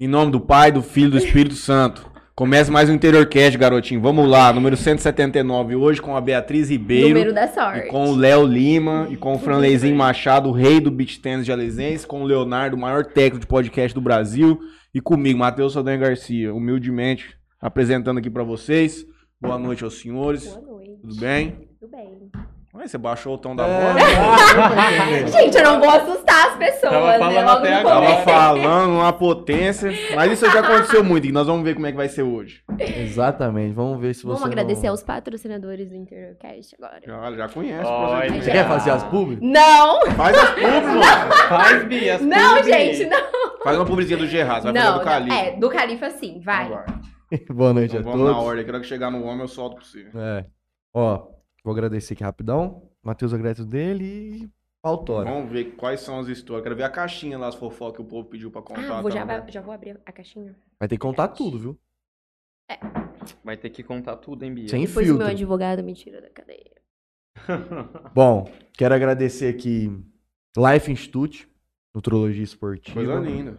Em nome do Pai, do Filho e do Espírito Santo. Começa mais um Interiorcast, garotinho. Vamos lá, número 179. Hoje com a Beatriz Ribeiro. Número da sorte. E com o Léo Lima e com o Franleizinho Machado, o rei do beat tennis de Alesense, com o Leonardo, o maior técnico de podcast do Brasil, e comigo, Matheus Saldanha Garcia, humildemente apresentando aqui pra vocês. Boa noite aos senhores. Boa noite. Tudo bem? Tudo bem. Ué, você baixou o tom da É. voz? Gente, eu não vou assustar as pessoas, Tava né? falando Logo até agora. Tava falando uma potência, mas isso já aconteceu muito, e nós vamos ver como é que vai ser hoje. Exatamente. Vamos ver se você. Vamos não- agradecer aos patrocinadores do Intercast agora. Já, já conhece Olha. Você quer fazer as públicas? Não! Faz as pubs, mano. Faz, Bia. as Não, gente, não. Faz uma publizinha do Gerard, vai fazer Não, do não. Califa. É, do Califa sim, vai. Então Boa noite a Então vamos na todos. ordem, que hora que chegar no homem eu solto pra você. É. Ó, vou agradecer aqui rapidão. Matheus agradece dele e Pautora. Vamos ver quais são as histórias. Quero ver a caixinha lá, as fofocas que o povo pediu pra contar. Ah, vou, já, também. vai- já vou abrir a caixinha. Vai ter que contar tudo, viu? Vai ter que contar tudo, hein, Bia? Sem Depois o meu filtro. advogado me tira da cadeia. Bom, quero agradecer aqui Life Institute, Nutrologia Esportiva. Coisa linda.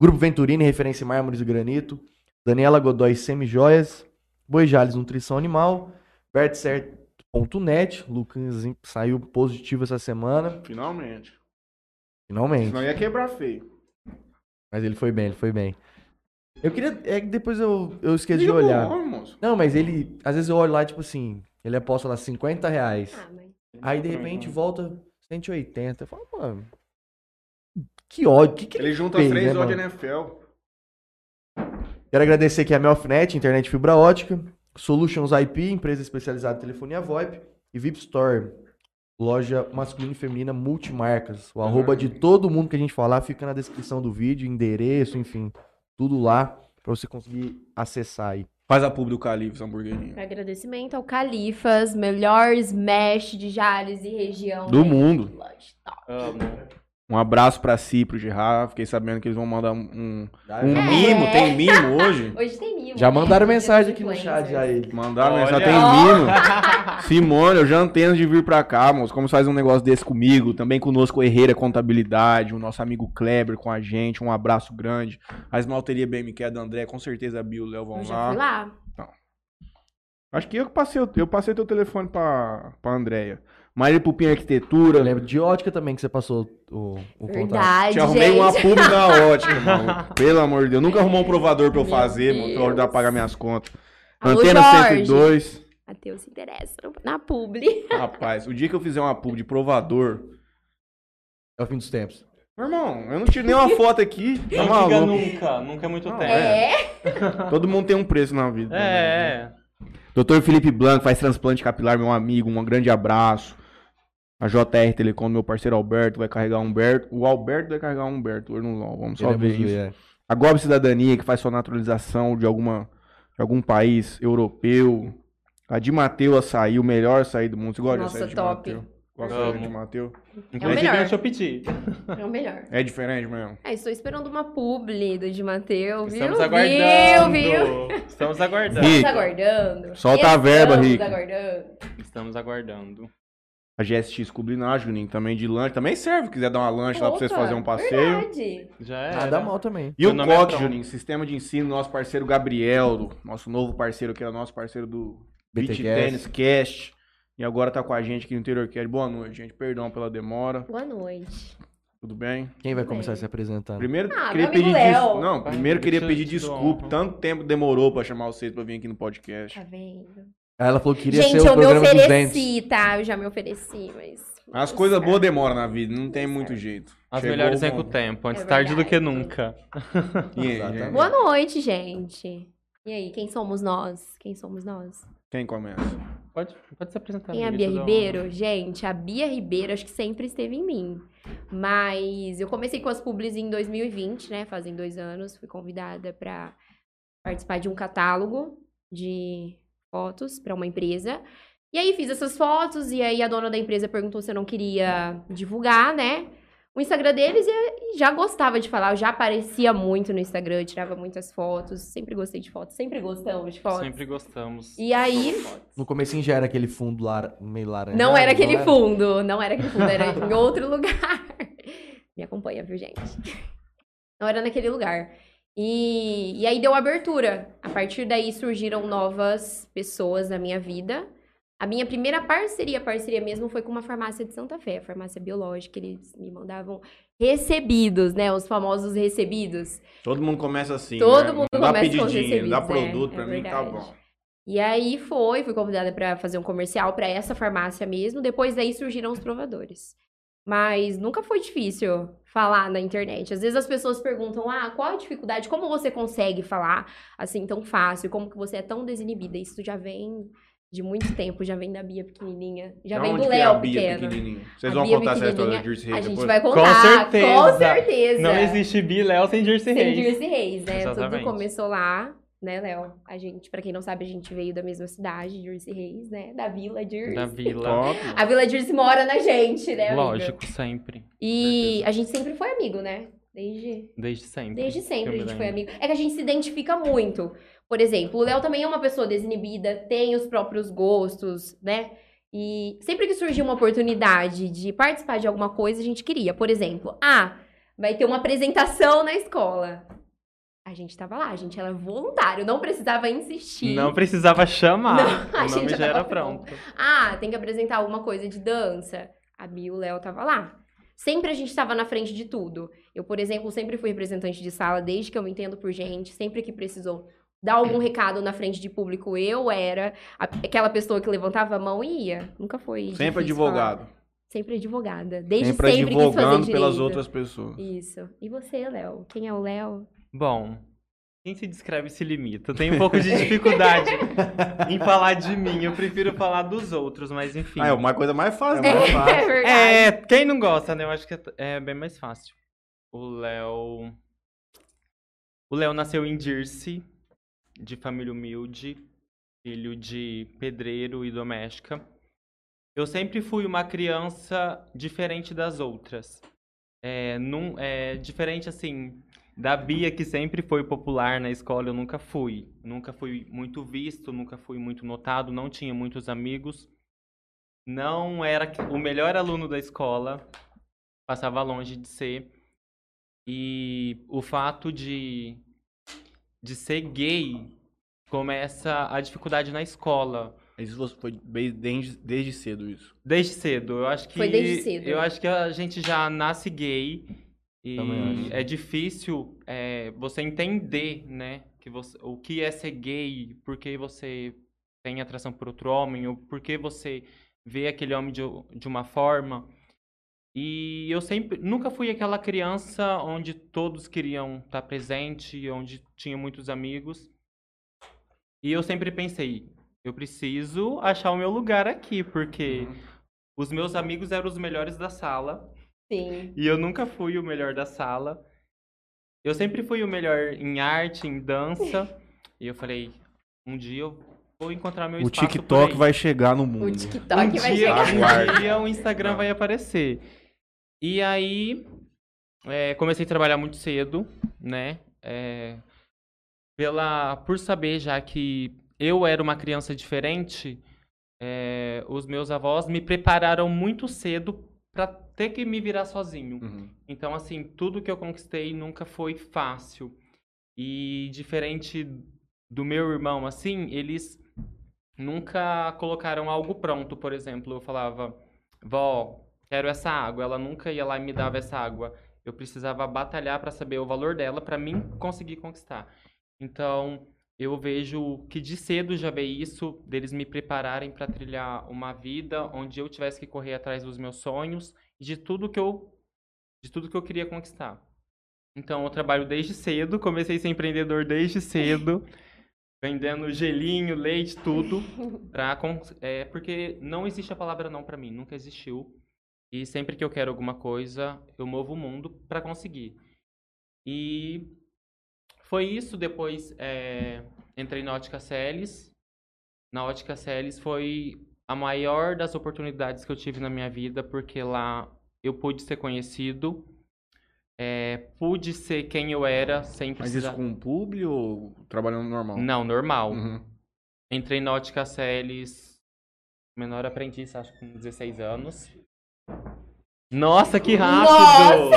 Grupo Venturini, referência em mármores e granito. Daniela Godoy, Semijoias. Boi Jales, Nutrição Animal. Bertcert.net. Lucas saiu positivo essa semana. Finalmente. Finalmente. Senão ia quebrar feio. Mas ele foi bem, ele foi bem. Eu queria. É que depois eu, eu esqueci Liga de olhar. moço. Não, mas ele. Às vezes eu olho lá, tipo assim. Ele aposta lá 50 reais. Ah, mas... Aí de repente volta 180. Eu falo, mano. Que ódio. Que que Ele junta fez, três né, mano? NFL. Quero agradecer aqui a Melfinet, internet fibra ótica, Solutions IP, empresa especializada em telefonia VoIP, e VIP Store, loja masculina e feminina multimarcas. O arroba de todo mundo que a gente falar fica na descrição do vídeo, endereço, enfim, tudo lá pra você conseguir acessar aí. Faz a pub do Califa, essa hamburguerinha. Agradecimento ao Califas, melhor smash de Jales e região. Do né? mundo. Lunch Top. Amo. Um abraço pra si, pro Gerard. Fiquei sabendo que eles vão mandar um, um, um É. mimo. Tem mimo hoje? Hoje tem mimo. Já mandaram mensagem aqui no chat já aí. Mandaram, Olha. só tem mimo. Simone, eu já anteno de vir pra cá, moço. Como você faz um negócio desse comigo? Também conosco o Herreira Contabilidade, o nosso amigo Kleber com a gente. Um abraço grande. A Esmalteria BMQ é da André, com certeza a Bio e o Léo vão Eu já lá. fui lá. Acho que eu que passei, o- eu passei teu telefone pra, pra Andréia. Maria Pupim Arquitetura. Eu lembro de ótica também que você passou o, o contato. Verdade, Te arrumei gente. uma pub na ótica, mano. Pelo amor de Deus. Nunca arrumou um provador pra eu Meu fazer, mano. Pra ajudar a Deus. pagar minhas contas. Alô, Antena Jorge. 102. Matheus se interessa na publi. Rapaz, o dia que eu fizer uma pub de provador. É o fim dos tempos. Meu irmão, eu não tiro nem uma foto aqui. Tá Não diga maluco? nunca, nunca é muito Não, tempo. É. Todo mundo tem um preço na vida. É, é. Doutor Felipe Blanco faz transplante capilar, meu amigo. Um grande abraço. A JR Telecom, meu parceiro Alberto, vai carregar um Humberto. O Alberto vai carregar um Humberto. Hoje não, vamos só ver Queremos isso. ver, é. A Gob Cidadania, que faz sua naturalização de alguma de algum país europeu. A de Mateu açaí, o melhor açaí do mundo. Você gosta Nossa, de açaí de top. Mateu? Gosta de Mateu? É o Inclusive, melhor. eu pedi. É o melhor. É diferente mesmo. É, estou esperando uma publi do de Mateus, viu? Estamos Viu, aguardando. viu? Estamos aguardando. Rico. Estamos aguardando. Solta a verba, Estamos Rico. aguardando. Estamos aguardando. A GSX Culinar, Juninho, também de lanche. Também serve, quiser dar uma lanche lá pra vocês Opa, fazerem um passeio. Verdade. Já é. Nada mal também. E o nome é COC, Tron. Juninho, Sistema de Ensino, nosso parceiro Gabriel, do- nosso novo parceiro, que é o nosso parceiro do Beach. Tennis Cast. E agora tá com a gente aqui no Interior Cast. Boa noite, gente. Perdão pela demora. Boa noite. Tudo bem? Quem vai Tudo começar bem. se apresentando? Primeiro, Ah, queria pedir des... Não, primeiro queria pedir desculpa. Tanto tempo demorou pra chamar vocês pra vir aqui no podcast. Tá vendo? Aí ela falou que queria Gente, ser o eu me programa dos dentes. ofereci, tá? Eu já me ofereci, mas. As coisas boas demoram na vida, não tem muito jeito. As Chegou melhores o vêm com o momento. tempo, antes É tarde do verdade. que nunca. E aí, Exatamente. gente? Boa noite, gente. E aí, quem somos nós? Quem somos nós? Quem começa? Pode, pode se apresentar. Quem é a amiga, Bia Ribeiro? Gente, a Bia Ribeiro acho que sempre esteve em mim. Mas eu comecei com as publis em 2020, né? Fazem dois anos. Fui convidada para participar de um catálogo de fotos para uma empresa. E aí fiz essas fotos e aí a dona da empresa perguntou se eu não queria divulgar, né? O Instagram deles e já gostava de falar, eu já aparecia muito no Instagram, eu tirava muitas fotos, sempre gostei de fotos, sempre gostamos de fotos. Sempre gostamos. E aí, No comecinho já era aquele fundo lar... meio laranja. não era aquele fundo, não era aquele fundo, era em outro lugar. Me acompanha, viu, gente? Não era naquele lugar. E, e aí deu abertura. A partir daí surgiram novas pessoas na minha vida. A minha primeira parceria, parceria mesmo, foi com uma farmácia de Santa Fé, a farmácia biológica. Eles me mandavam recebidos, né? Os famosos recebidos. Todo mundo começa assim. Todo né? mundo dá começa com pedidinho, dá recebidos, é, produto, é pra mim tá bom. E aí foi, fui convidada para fazer um comercial para essa farmácia mesmo. Depois daí surgiram os provadores. Mas nunca foi difícil falar na internet. Às vezes as pessoas perguntam: "Ah, qual a dificuldade? Como você consegue falar assim tão fácil? Como que você é tão desinibida?" Isso já vem de muito tempo, já vem da Bia pequenininha, já Da vem onde do que é a Léo Bia pequeno. pequenininha? Vocês A vão Bia contar essa história da pequenininha, Jersey Reis A gente depois? vai Com contar, certeza. com certeza. Não existe Bi Léo sem Jersey Sem Reis. Jersey Reis, né? Exatamente. Tudo começou lá, né, Léo? A gente, pra quem não sabe, a gente veio da mesma cidade, Jersey Reis, né? Da Vila Jersey. Da vila. A Vila Jersey mora na gente, né, amiga? Lógico, sempre. E a gente sempre foi amigo, né? Desde, Desde sempre. desde sempre a gente foi amigo. É que a gente se identifica muito. Por exemplo, o Léo também é uma pessoa desinibida, tem os próprios gostos, né? E sempre que surgia uma oportunidade de participar de alguma coisa, a gente queria. Por exemplo, ah, vai ter uma apresentação na escola. A gente tava lá, a gente era voluntário, não precisava insistir. Não precisava chamar. Não, a o gente nome já já era tava pronto. Ah, tem que apresentar alguma coisa de dança. A Bia e o Léo tava lá. Sempre a gente tava na frente de tudo. Eu, por exemplo, sempre fui representante de sala desde que eu me entendo por gente. Sempre que precisou dar algum recado na frente de público, eu era a- aquela pessoa que levantava a mão e ia. Nunca foi. Sempre difícil falar. advogado. Sempre advogada. Desde Sempre sempre, quis fazer advogando pelas outras pessoas. Isso. E você, Léo? Quem é o Léo? Bom, quem se descreve se limita. Eu tenho um pouco de dificuldade em falar de mim. Eu prefiro falar dos outros, mas enfim. Ah, é uma coisa mais fácil, É né? mais fácil. É verdade. É, quem não gosta, né? Eu acho que é, é bem mais fácil. O Léo. O Léo nasceu em Jersey, de família humilde, filho de pedreiro e doméstica. Eu sempre fui uma criança diferente das outras. É, num, é diferente assim da Bia que sempre foi popular na escola, eu nunca fui. Nunca fui muito visto, nunca fui muito notado, não tinha muitos amigos. Não era o melhor aluno da escola, passava longe de ser. E o fato de, de ser gay começa a dificuldade na escola. Isso você foi bem- desde, desde cedo isso. Desde cedo, eu acho que Foi desde cedo. eu acho que a gente já nasce gay e é difícil é, você entender, né, que você, o que é ser gay, por que você tem atração por outro homem, ou por que você vê aquele homem de, de uma forma. E eu sempre, nunca fui aquela criança onde todos queriam estar presente, onde tinha muitos amigos. E eu sempre pensei, eu preciso achar o meu lugar aqui, porque os meus amigos eram os melhores da sala Sim. e eu nunca fui o melhor da sala. Eu sempre fui o melhor em arte, em dança. e eu falei, um dia eu vou encontrar meu O espaço por TikTok vai chegar no mundo. O TikTok um vai dia, chegar. Um dia o Instagram vai aparecer. E aí, é, comecei a trabalhar muito cedo, né? É, pela, por saber já que eu era uma criança diferente, é, os meus avós me prepararam muito cedo para ter que me virar sozinho. Uhum. Então, assim, tudo que eu conquistei nunca foi fácil. E diferente do meu irmão, assim, eles nunca colocaram algo pronto. Por exemplo, eu falava, vó, quero essa água. Ela nunca ia lá e me dava essa água. Eu precisava batalhar para saber o valor dela para mim conseguir conquistar. Então, eu vejo que de cedo já veio isso, deles me prepararem para trilhar uma vida onde eu tivesse que correr atrás dos meus sonhos e de tudo que eu de tudo que eu queria conquistar. Então, eu trabalho desde cedo, comecei a ser empreendedor desde cedo, vendendo gelinho, leite, tudo, pra, é, porque não existe a palavra não pra mim, nunca existiu. E sempre que eu quero alguma coisa, eu movo o mundo pra conseguir. E foi isso, depois é, entrei na Ótica Celes. Na Ótica Celes foi a maior das oportunidades que eu tive na minha vida, porque lá eu pude ser conhecido, é, pude ser quem eu era, sem Mas precisar... isso com o publi ou trabalhando normal? Não, normal. Uhum. Entrei na Ótica Celes, menor aprendiz, acho que com 16 anos. Nossa, que rápido!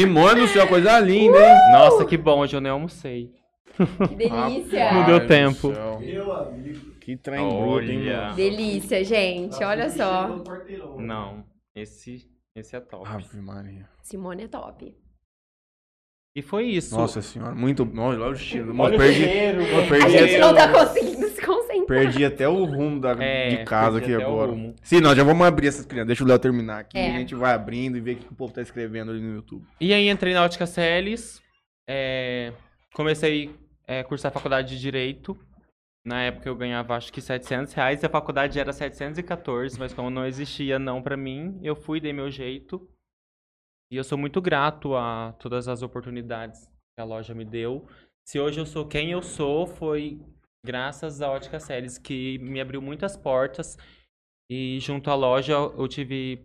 Simone do céu, coisa linda, hein? Nossa, que bom, hoje eu nem almocei. Que delícia! Não deu tempo. Meu amigo. Que trem bruto, hein, mano? Delícia, gente. Olha só. Não, esse, esse é top. Ave Maria. Simone é top. E foi isso. Nossa senhora, muito. Olha olha o cheiro. Olha o perdi, cheiro, mano. perdi A gente esse- não tá conseguindo. Perdi até o rumo da, É, de casa aqui agora. Sim, nós já vamos abrir essas crianças. Deixa o Léo terminar aqui. É. A gente vai abrindo e vê o que o povo tá escrevendo ali no YouTube. E aí entrei na Ótica Celes, é, comecei a cursar a faculdade de Direito. Na época eu ganhava acho que 700 reais e a faculdade era 714, mas como não existia não pra mim, eu fui, dei meu jeito. E eu sou muito grato a todas as oportunidades que a loja me deu. Se hoje eu sou quem eu sou, foi graças à Ótica Celes, que me abriu muitas portas. E junto à loja eu tive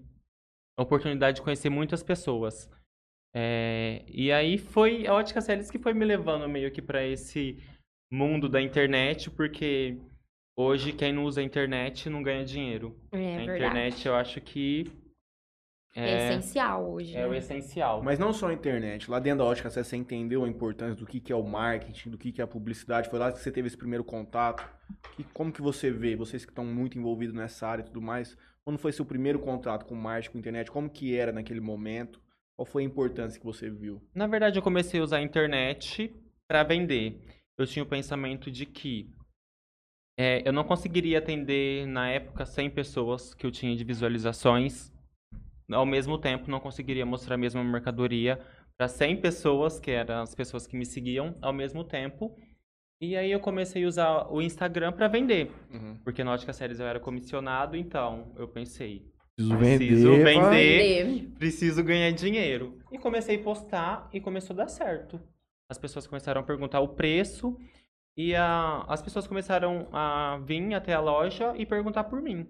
a oportunidade de conhecer muitas pessoas. É, e aí foi a Ótica Celes que foi me levando meio que para esse mundo da internet, porque hoje quem não usa a internet não ganha dinheiro. É a verdade. internet eu acho que É, é, essencial hoje. é o né? essencial. Mas não só a internet. Lá dentro da ótica você entendeu a importância do que, que é o marketing, do que, que é a publicidade. Foi lá que você teve esse primeiro contato. Que, como que você vê, vocês que estão muito envolvidos nessa área e tudo mais, quando foi seu primeiro contato com marketing, com internet, como que era naquele momento? Qual foi a importância que você viu? Na verdade, eu comecei a usar a internet para vender. Eu tinha o pensamento de que é, eu não conseguiria atender, na época, 100 pessoas que eu tinha de visualizações. Ao mesmo tempo, não conseguiria mostrar a mesma mercadoria para 100 pessoas, que eram as pessoas que me seguiam, ao mesmo tempo. E aí eu comecei a usar o Instagram para vender. Porque na Ótica Séries eu era comissionado, então eu pensei, Preciso Preciso vender. vender. Vender. preciso ganhar dinheiro. E comecei a postar e começou a dar certo. As pessoas começaram a perguntar o preço e a- as pessoas começaram a vir até a loja e perguntar por mim.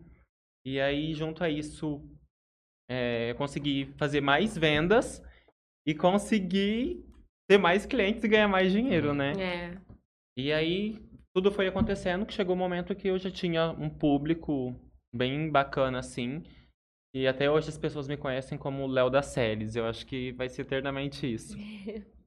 E aí, junto a isso, é, eu consegui fazer mais vendas e consegui ter mais clientes e ganhar mais dinheiro, né? É. E aí, tudo foi acontecendo que chegou o momento que eu já tinha um público bem bacana, assim. E até hoje as pessoas me conhecem como o Léo da Séries. Eu acho que vai ser eternamente isso.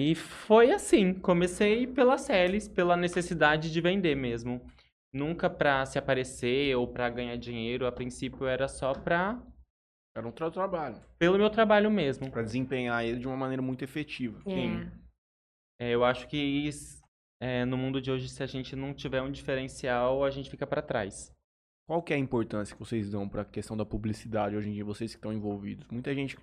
E foi assim, comecei pela Celes, pela necessidade de vender mesmo. Nunca pra se aparecer ou pra ganhar dinheiro, a princípio era só pra Era um tra- trabalho. pelo meu trabalho mesmo. Pra desempenhar ele de uma maneira muito efetiva. Sim. É. É, eu acho que isso, é, no mundo de hoje, se a gente não tiver um diferencial, a gente fica pra trás. Qual que é a importância que vocês dão para a questão da publicidade hoje em dia, vocês que estão envolvidos? Muita gente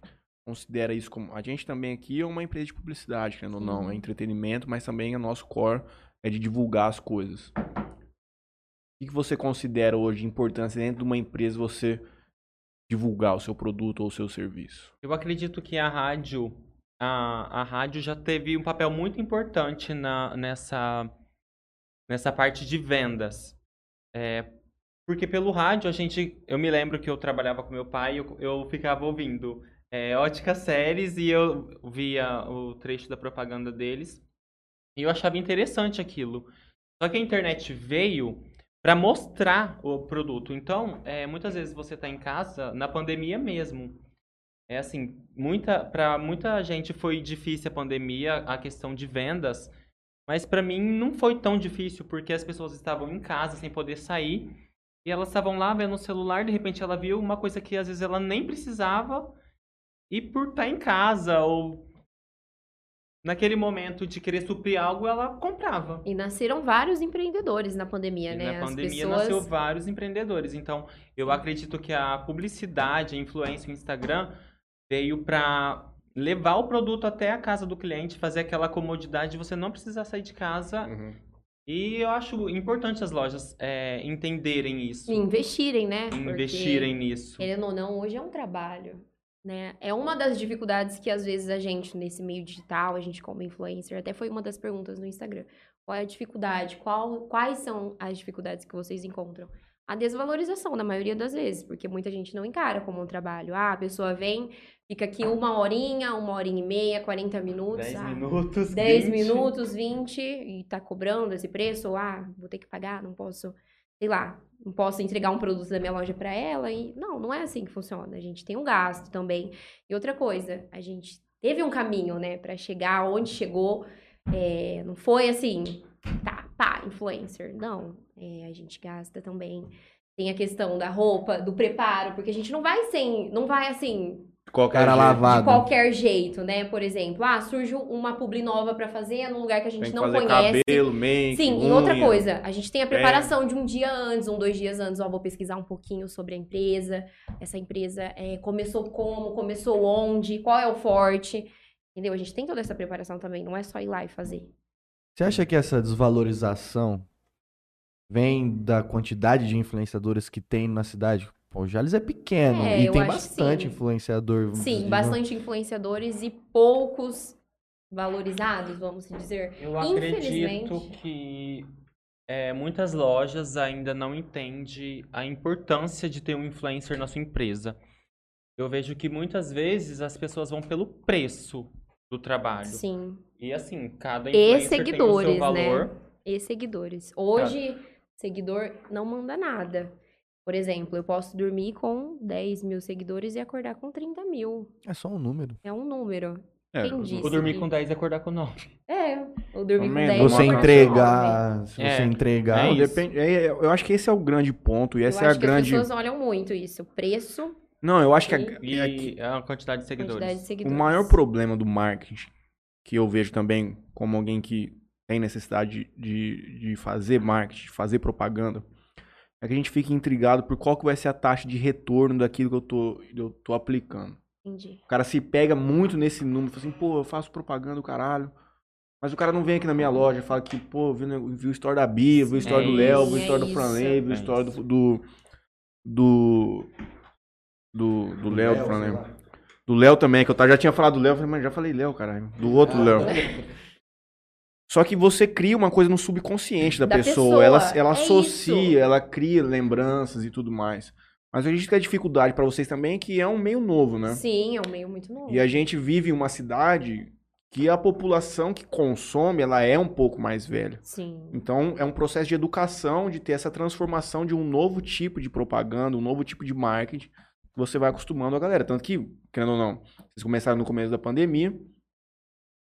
considera isso como. A gente também aqui é uma empresa de publicidade, querendo ou não, é entretenimento, mas também é nosso core é de divulgar as coisas. O que que você considera hoje de importância dentro de uma empresa você divulgar o seu produto ou o seu serviço? Eu acredito que a rádio, a, a rádio já teve um papel muito importante na, nessa, nessa parte de vendas. É, porque pelo rádio a gente, eu me lembro que eu trabalhava com meu pai, eu, eu ficava ouvindo é, ótica séries e eu via o trecho da propaganda deles e eu achava interessante aquilo. Só que a internet veio para mostrar o produto. Então, é, muitas vezes você está em casa, na pandemia mesmo. É assim, muita, para muita gente foi difícil a pandemia, a questão de vendas, mas para mim não foi tão difícil porque as pessoas estavam em casa sem poder sair e elas estavam lá vendo o celular, de repente ela viu uma coisa que às vezes ela nem precisava e por estar em casa ou naquele momento de querer suprir algo, ela comprava. E nasceram vários empreendedores na pandemia, E né? na As pandemia pessoas... nasceu vários empreendedores. Então, eu acredito que a publicidade, a influência, o Instagram veio para levar o produto até a casa do cliente, fazer aquela comodidade de você não precisar sair de casa. E eu acho importante as lojas é, entenderem isso, E investirem, né? investirem Porque, nisso. querendo ou não, hoje é um trabalho. Né? É uma das dificuldades que, às vezes, a gente, nesse meio digital, a gente como influencer, até foi uma das perguntas no Instagram. Qual é a dificuldade? Qual, quais são as dificuldades que vocês encontram? A desvalorização, na maioria das vezes, porque muita gente não encara como um trabalho. Ah, a pessoa vem, fica aqui uma horinha, uma horinha e meia, 40 minutos. 10 ah, minutos, 10 20. minutos, 20, e tá cobrando esse preço, ou ah, vou ter que pagar, não posso, sei lá, não posso entregar um produto da minha loja para ela. E não, não é assim que funciona. A gente tem um gasto também. E outra coisa, a gente teve um caminho, né, pra chegar onde chegou. É, não foi assim, tá, pá, influencer. Não, é, a gente gasta também. Tem a questão da roupa, do preparo, porque a gente não vai sem, não vai assim, Qualquer Cara jeito. lavado. de qualquer jeito, né? Por exemplo, ah, surge uma publi nova pra fazer num lugar que a gente Tem que não fazer conhece. cabelo, make, Sim, e outra unha. coisa, a gente tem a preparação de um dia antes, um, dois dias antes, ó, vou pesquisar um pouquinho sobre a empresa, essa empresa é, começou como, começou onde, qual é o forte, entendeu? A gente tem toda essa preparação também, não é só ir lá e fazer. Você acha que essa desvalorização vem da quantidade de influenciadores que tem na cidade? Pô, o Jales é pequeno É, e tem bastante sim. influenciador. Sim, dizer. bastante influenciadores e poucos valorizados, vamos dizer. Eu acredito que é, muitas lojas ainda não entendem a importância de ter um influencer na sua empresa. Eu vejo que muitas vezes as pessoas vão pelo preço do trabalho. Sim, E assim, cada E influencer seguidores, tem o seu né? valor. e seguidores. Hoje, seguidor não manda nada. Por exemplo, eu posso dormir com 10 mil seguidores e acordar com 30 mil. É só um número. É um número. É, Quem disse? Ou dormir que- com 10 e acordar com 9. É, ou dormir com Também, 10 Você uma acordar com entregar, se É, você entregar. é Não, isso. depende, é, eu acho que esse é o grande ponto. E Eu essa é a acho que grande. as pessoas olham muito isso. Preço, Não, eu acho que, a- E- é que E a quantidade de seguidores. quantidade de o seguidores. maior problema do marketing, que eu vejo também como alguém que tem necessidade de, de fazer marketing, de fazer propaganda, é que a gente fica intrigado por qual que vai ser a taxa de retorno daquilo que eu tô, eu tô aplicando. Entendi. O cara se pega muito nesse número, fala assim, pô, eu faço propaganda do caralho. Mas o cara não vem aqui na minha loja, fala que, pô, viu, né, viu a história da Bia, viu a história É do Léo, viu a é história do. Franley, viu a É história do. do. do. do, do Léo, do Franley. Do Léo também, que eu já tinha falado do Léo, eu falei, mas já falei Léo, caralho. Do outro Léo. Só que você cria uma coisa no subconsciente da, Da pessoa. pessoa, Ela, ela é associa, isso. ela cria lembranças e tudo mais. Mas a gente tem a dificuldade pra vocês também, que é um meio novo, né? Sim, é um meio muito novo. E a gente vive em uma cidade que a população que consome, ela é um pouco mais velha. Sim. Então, é um processo de educação, de ter essa transformação de um novo tipo de propaganda, um novo tipo de marketing, que você vai acostumando a galera. Tanto que, querendo ou não, vocês começaram no começo da pandemia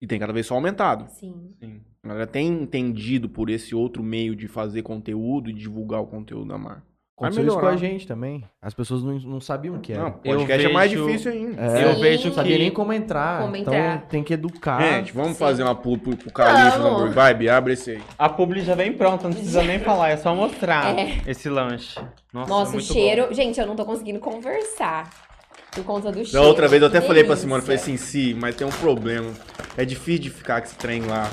e tem cada vez só aumentado. Sim. Sim. A galera tem entendido por esse outro meio de fazer conteúdo e divulgar o conteúdo da marca. Aconteceu isso com a gente também. As pessoas não, não sabiam o que era. Não, podcast Eu é mais vejo- difícil ainda. É, Eu vejo não sabia que- nem como entrar. Como então entrar. tem que educar. Gente, vamos sim. fazer uma pulo pro, pro Calixto na. Burger Vibe? Abre esse aí. A publi já vem pronta, não precisa nem falar, é só mostrar É. esse lanche. Nossa, Nossa, o muito cheiro. Gente, eu não tô conseguindo conversar. Por conta do Da cheiro. outra vez eu até Que falei pra. Simone, falei assim, sim, mas tem um problema. É difícil de ficar com esse trem lá.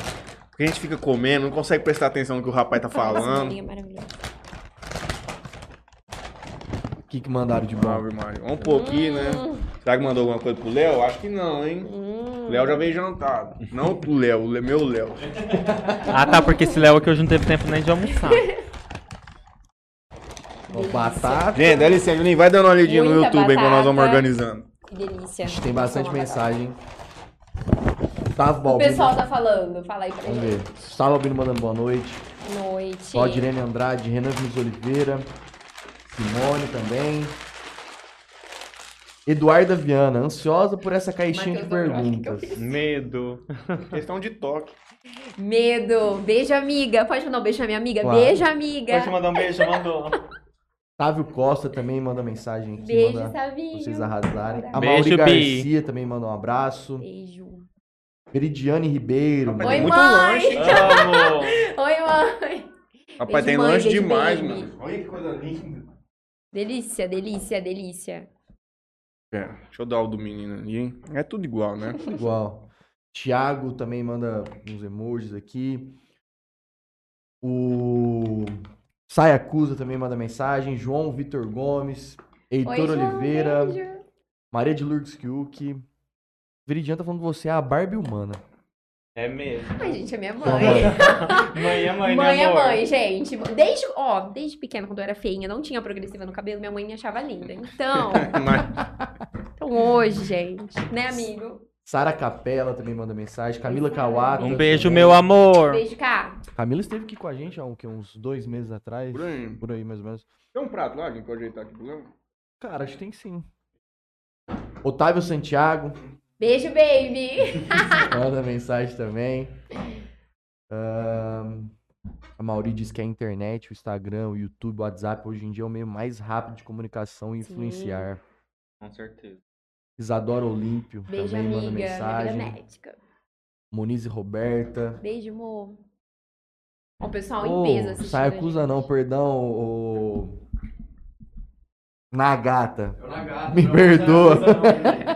Porque a gente fica comendo, não consegue prestar atenção no que o rapaz tá falando. O que, que mandaram de bom? Ave Maria. Vamos pôr aqui, né? Será que mandou alguma coisa pro Léo? Acho que não, hein? Hum. O Léo já veio jantado. Não o Léo, o meu Léo. Ah, tá, porque esse Léo aqui hoje não teve tempo nem de almoçar. Ó, Batata. Gente, dá licença, Juninho, vai dando uma olhadinha no Muita YouTube enquanto nós vamos batata. organizando. Que delícia. Tem bastante mensagem. Gustavo O Balbino. pessoal tá falando. Fala aí pra Vamos gente. ver. Gustavo Balbino mandando boa noite. Noite. Claudirene Andrade, Renan Vinícius Oliveira. Simone também. Eduarda Viana, ansiosa por essa caixinha de Matheus Andrade, que eu perguntas. Medo. Questão de toque. Medo. Beijo, amiga. Pode mandar um beijo pra minha amiga? Claro. Beijo, amiga. Pode mandar um beijo, mandou. Sávio Costa também manda mensagem aqui. Beijo, manda Savinho. vocês arrasarem. A Beijo, Mauri Bi. Garcia também manda um abraço. Beijo. Meridiane Ribeiro. Rapaz, Oi, tem muito mãe. lanche. Amo. Oi, mãe. Rapaz, Beijo, tem mãe, lanche demais, baby. mano. Olha que coisa linda. Delícia, delícia, delícia. É, deixa eu dar o do menino ali, hein? É tudo igual, né? Igual. Tiago também manda uns emojis aqui. O Sayacusa também manda mensagem. João Vitor Gomes. Heitor Oi, João, Oliveira. beijo. Maria de Lourdes Kiuk. Viridiana tá falando que você é a Barbie humana. É mesmo. Ai, gente, é minha mãe. Mãe é mãe, Mãe né, é amor? mãe, gente. Desde, ó, desde pequena, quando eu era feinha, não tinha progressiva no cabelo, minha mãe me achava linda. Então, então hoje, gente, né, amigo? Sara Capela também manda mensagem. Camila. Kawata. Um beijo, também. meu amor. Beijo, cá. Camila esteve aqui com a gente há um, que, uns dois meses atrás. por aí. Por aí, mais ou menos. Tem um prato lá, gente, pra ajeitar aqui pro? Cara, acho que tem sim. Otávio Santiago. Beijo, baby! Manda mensagem também. A Mauri diz que a internet, o Instagram, o YouTube, o WhatsApp hoje em dia é o meio mais rápido de comunicação e Sim. influenciar. Com certeza. Isadora Olímpio Beijo, também manda amiga. Minha vida mensagem. médica. Monize Roberta. Beijo, amor. Ó, O pessoal em Ô, peso assistindo. Sai a acusa gente. não, perdão, o... Nagata. Nagata, Me não, perdoa. não, não.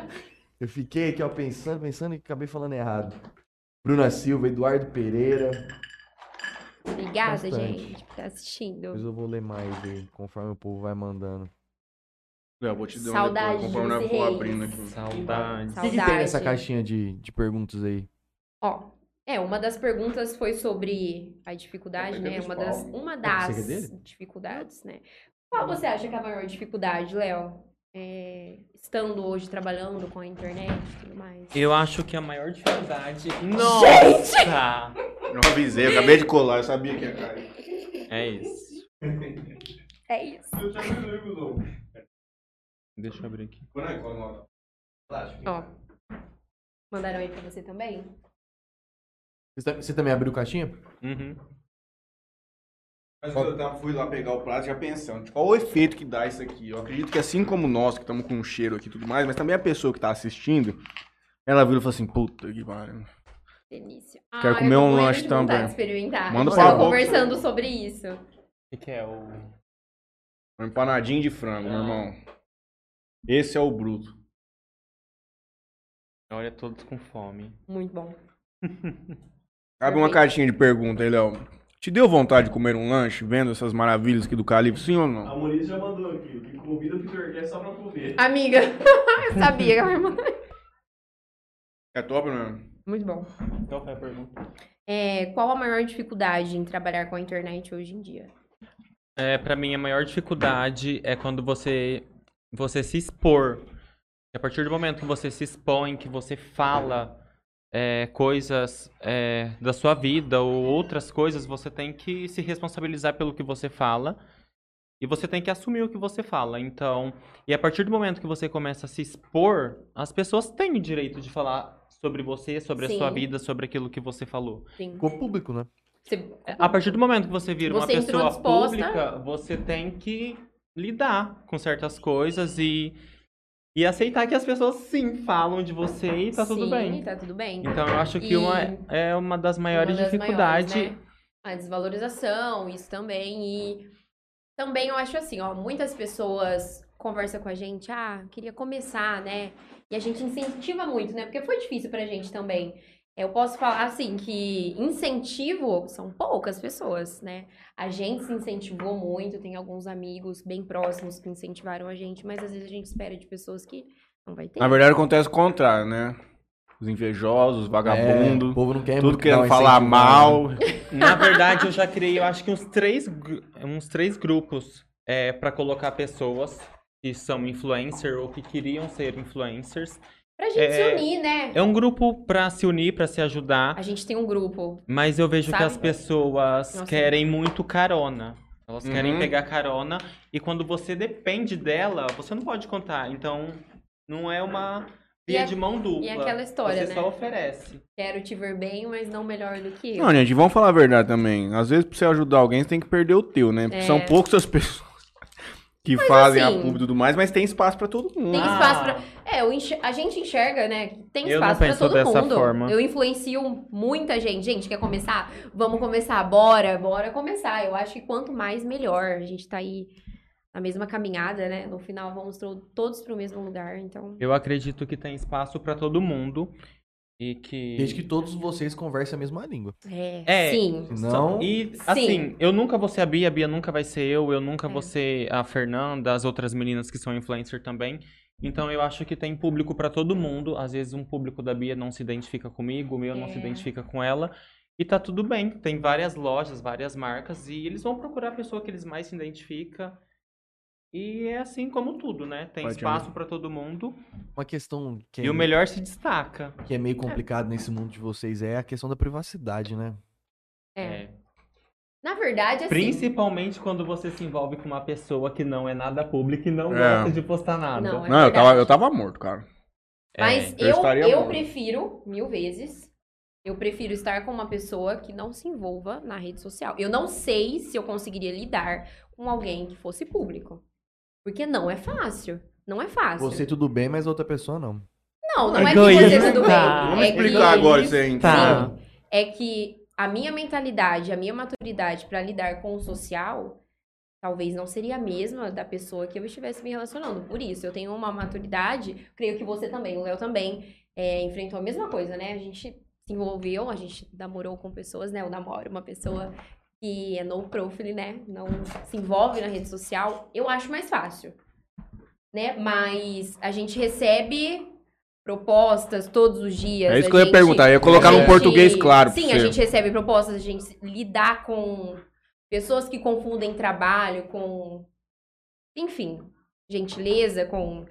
Eu fiquei aqui, ó, pensando, pensando e acabei falando errado. Bruna Silva, Eduardo Pereira. Obrigada, Bastante. gente, por estar assistindo. Depois eu vou ler mais aí, conforme o povo vai mandando. Léo, vou te dar um Saudade depois, conforme abrindo aqui. Saudades. O que, que tem nessa caixinha de, de perguntas aí? Ó, é, uma das perguntas foi sobre a dificuldade, né? Uma das, uma das é dele? dificuldades, né? Qual você acha que é a maior dificuldade, Léo? É, estando hoje trabalhando com a internet e tudo mais. Eu acho que a maior dificuldade. Nossa! Não avisei, eu acabei de colar, eu sabia que ia cair. É isso. É isso. Deixa eu abrir aqui. É? Ó, mandaram aí pra você também? Você, você também abriu caixinha? Uhum. Mas eu tava- fui lá pegar o prato já pensando, qual o efeito que dá isso aqui? Eu acredito que assim como nós, que estamos com um cheiro aqui e tudo mais, mas também a pessoa que tá assistindo, ela viu e falou assim, puta que pariu. Delícia. Quero Ah, comer um lanche também. experimentar. Manda pra conversando sobre isso. O que, que é o. Um empanadinho de frango, meu irmão. Esse é o bruto. Olha, todos com fome. Muito bom. Abre uma caixinha de pergunta aí, Léo. Te deu vontade de comer um lanche vendo essas maravilhas aqui do Calibre, sim ou não? A Moniz já mandou aqui. O que convida o Peter quer só pra comer. Amiga, eu sabia que ela ia mandar. É top, né? Muito bom. Qual foi a pergunta? É, qual a maior dificuldade em trabalhar com a internet hoje em dia? É, para mim, a maior dificuldade é quando você, você se expor. A partir do momento que você se expõe, que você fala é, coisas é, da sua vida ou outras coisas, você tem que se responsabilizar pelo que você fala e você tem que assumir o que você fala. Então, e a partir do momento que você começa a se expor, as pessoas têm o direito de falar sobre você, sobre a sua Sim. vida, sobre aquilo que você falou. Sim. Ficou público, né? Você- A partir do momento que você vira uma Você entrou pessoa disposta. pública, você tem que lidar com certas coisas e, e aceitar que as pessoas sim falam de você e tá tudo Sim, bem. tá tudo bem. Então eu acho que E- uma é uma das maiores dificuldades. né? A desvalorização, isso também. E também eu acho assim, ó, muitas pessoas conversam com a gente, ah, queria começar, né? E a gente incentiva muito, né? Porque foi difícil pra gente também. Eu posso falar assim que incentivo são poucas pessoas, né? A gente se incentivou muito, tem alguns amigos bem próximos que incentivaram a gente, mas às vezes a gente espera de pessoas que não vai ter. Na verdade acontece o contrário, né? Os invejosos, os É, o vagabundos, povo não quer tudo querendo falar mal. Na verdade, eu já criei, eu acho que uns três, uns três grupos é, para colocar pessoas que são influencer ou que queriam ser influencers. Pra gente É- se unir, né? É um grupo para se unir, para se ajudar. A gente tem um grupo. Mas eu vejo que Sabe? as pessoas Nossa. querem muito carona. Elas querem Uhum. pegar carona. E quando você depende dela, você não pode contar. Então, não é uma via a- de mão dupla. e aquela história, você né? só oferece. Quero te ver bem, mas não melhor do que eu. Não, gente, vamos falar a verdade também. Às vezes, pra você ajudar alguém, você tem que perder o teu, né? Porque É. são poucas as pessoas que fazem assim, a pública e tudo mais, mas tem espaço pra todo mundo. Tem Ah. espaço pra. É, eu enx- a gente enxerga, né? Tem espaço pra penso todo dessa mundo. forma. Eu influencio muita gente. Gente, quer começar? Vamos começar, bora, bora começar. Eu acho que quanto mais, melhor. A gente tá aí na mesma caminhada, né? No final, vamos todos pro mesmo lugar. Então. Eu acredito que tem espaço para todo mundo. E que. Desde que todos vocês conversem a mesma língua. É, É. sim. Senão, E, assim, eu nunca vou ser a Bia, a Bia nunca vai ser eu, eu nunca É. vou ser a Fernanda, as outras meninas que são influencer também. Então eu acho que tem público pra todo mundo. Às vezes um público da Bia não se identifica comigo, o meu não se É. identifica com ela. E tá tudo bem. Tem várias lojas, várias marcas, e eles vão procurar a pessoa que eles mais se identificam. E é assim como tudo, né? Tem Pode espaço pra todo mundo. uma questão que é, E o melhor se destaca. que é meio complicado nesse mundo de vocês é a questão da privacidade, né? É. Na verdade, assim. Principalmente quando você se envolve com uma pessoa que não é nada pública e não É. gosta de postar nada. Não, é Não, eu tava, eu tava morto, cara. Mas eu eu, eu morto. prefiro, mil vezes, eu prefiro estar com uma pessoa que não se envolva na rede social. Eu não sei se eu conseguiria lidar com alguém que fosse público. Porque não é fácil. Não é fácil. Você tudo bem, mas outra pessoa não. Não, não é que você tudo bem. Vamos é explicar que, agora isso aí, então. Tá. Sim, é que a minha mentalidade, a minha maturidade pra lidar com o social talvez não seria a mesma da pessoa que eu estivesse me relacionando. Por isso, eu tenho uma maturidade, creio que você também, o Léo também, é, enfrentou a mesma coisa, né? A gente se envolveu, a gente namorou com pessoas, né? Eu namoro uma pessoa que é no profile, né? Não se envolve na rede social. Eu acho mais fácil, né? Mas a gente recebe propostas todos os dias. É isso a que eu ia gente- perguntar, eu ia colocar a num gente- português claro Sim, a gente recebe propostas, a gente lidar com pessoas que confundem trabalho com, enfim, gentileza, com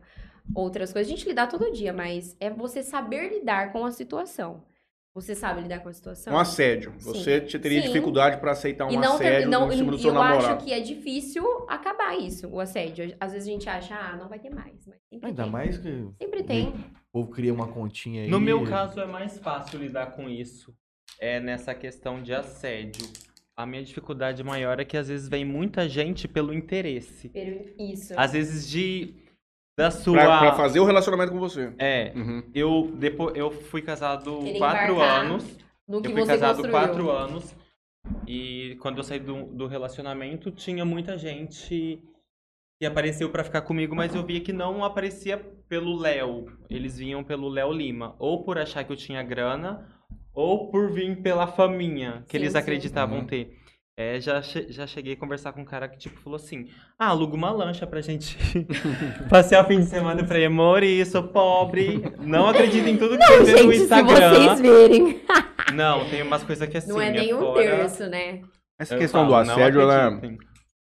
outras coisas. A gente lidar todo dia, mas é você saber lidar com a situação. Você sabe lidar com a situação? Um assédio. Sim. Você te- teria Sim. dificuldade pra aceitar um e não, assédio não em cima do e seu eu namorado. acho que é difícil acabar isso, o assédio. Às vezes a gente acha, ah, não vai ter mais. Mas sempre Ainda tem. mais que Sempre tem. o povo cria uma continha aí. No meu caso, é mais fácil lidar com isso. É nessa questão de assédio. A minha dificuldade maior é que às vezes vem muita gente pelo interesse. Isso. Às vezes de. Da sua. Pra, pra fazer o relacionamento com você. É. Uhum. Eu, depois, eu fui casado Querer quatro anos. no que eu fui você casado construiu. quatro anos. E quando eu saí do, do relacionamento, tinha muita gente que apareceu pra ficar comigo, mas eu via que não aparecia pelo Léo. Eles vinham pelo Léo Lima. Ou por achar que eu tinha grana, ou por vir pela faminha que Sim, eles sim. acreditavam Uhum. ter. É, já, che- já cheguei a conversar com um cara que, tipo, falou assim: Ah, aluga uma lancha pra gente passear o fim de semana. Eu falei, amor, isso, sou pobre. Não acredito em tudo que você vê no Gente, se Instagram. vocês verem. Não, tem umas coisas que assim. não é é nem um fora- terço, né? Essa Eu questão falo, do não assédio ela,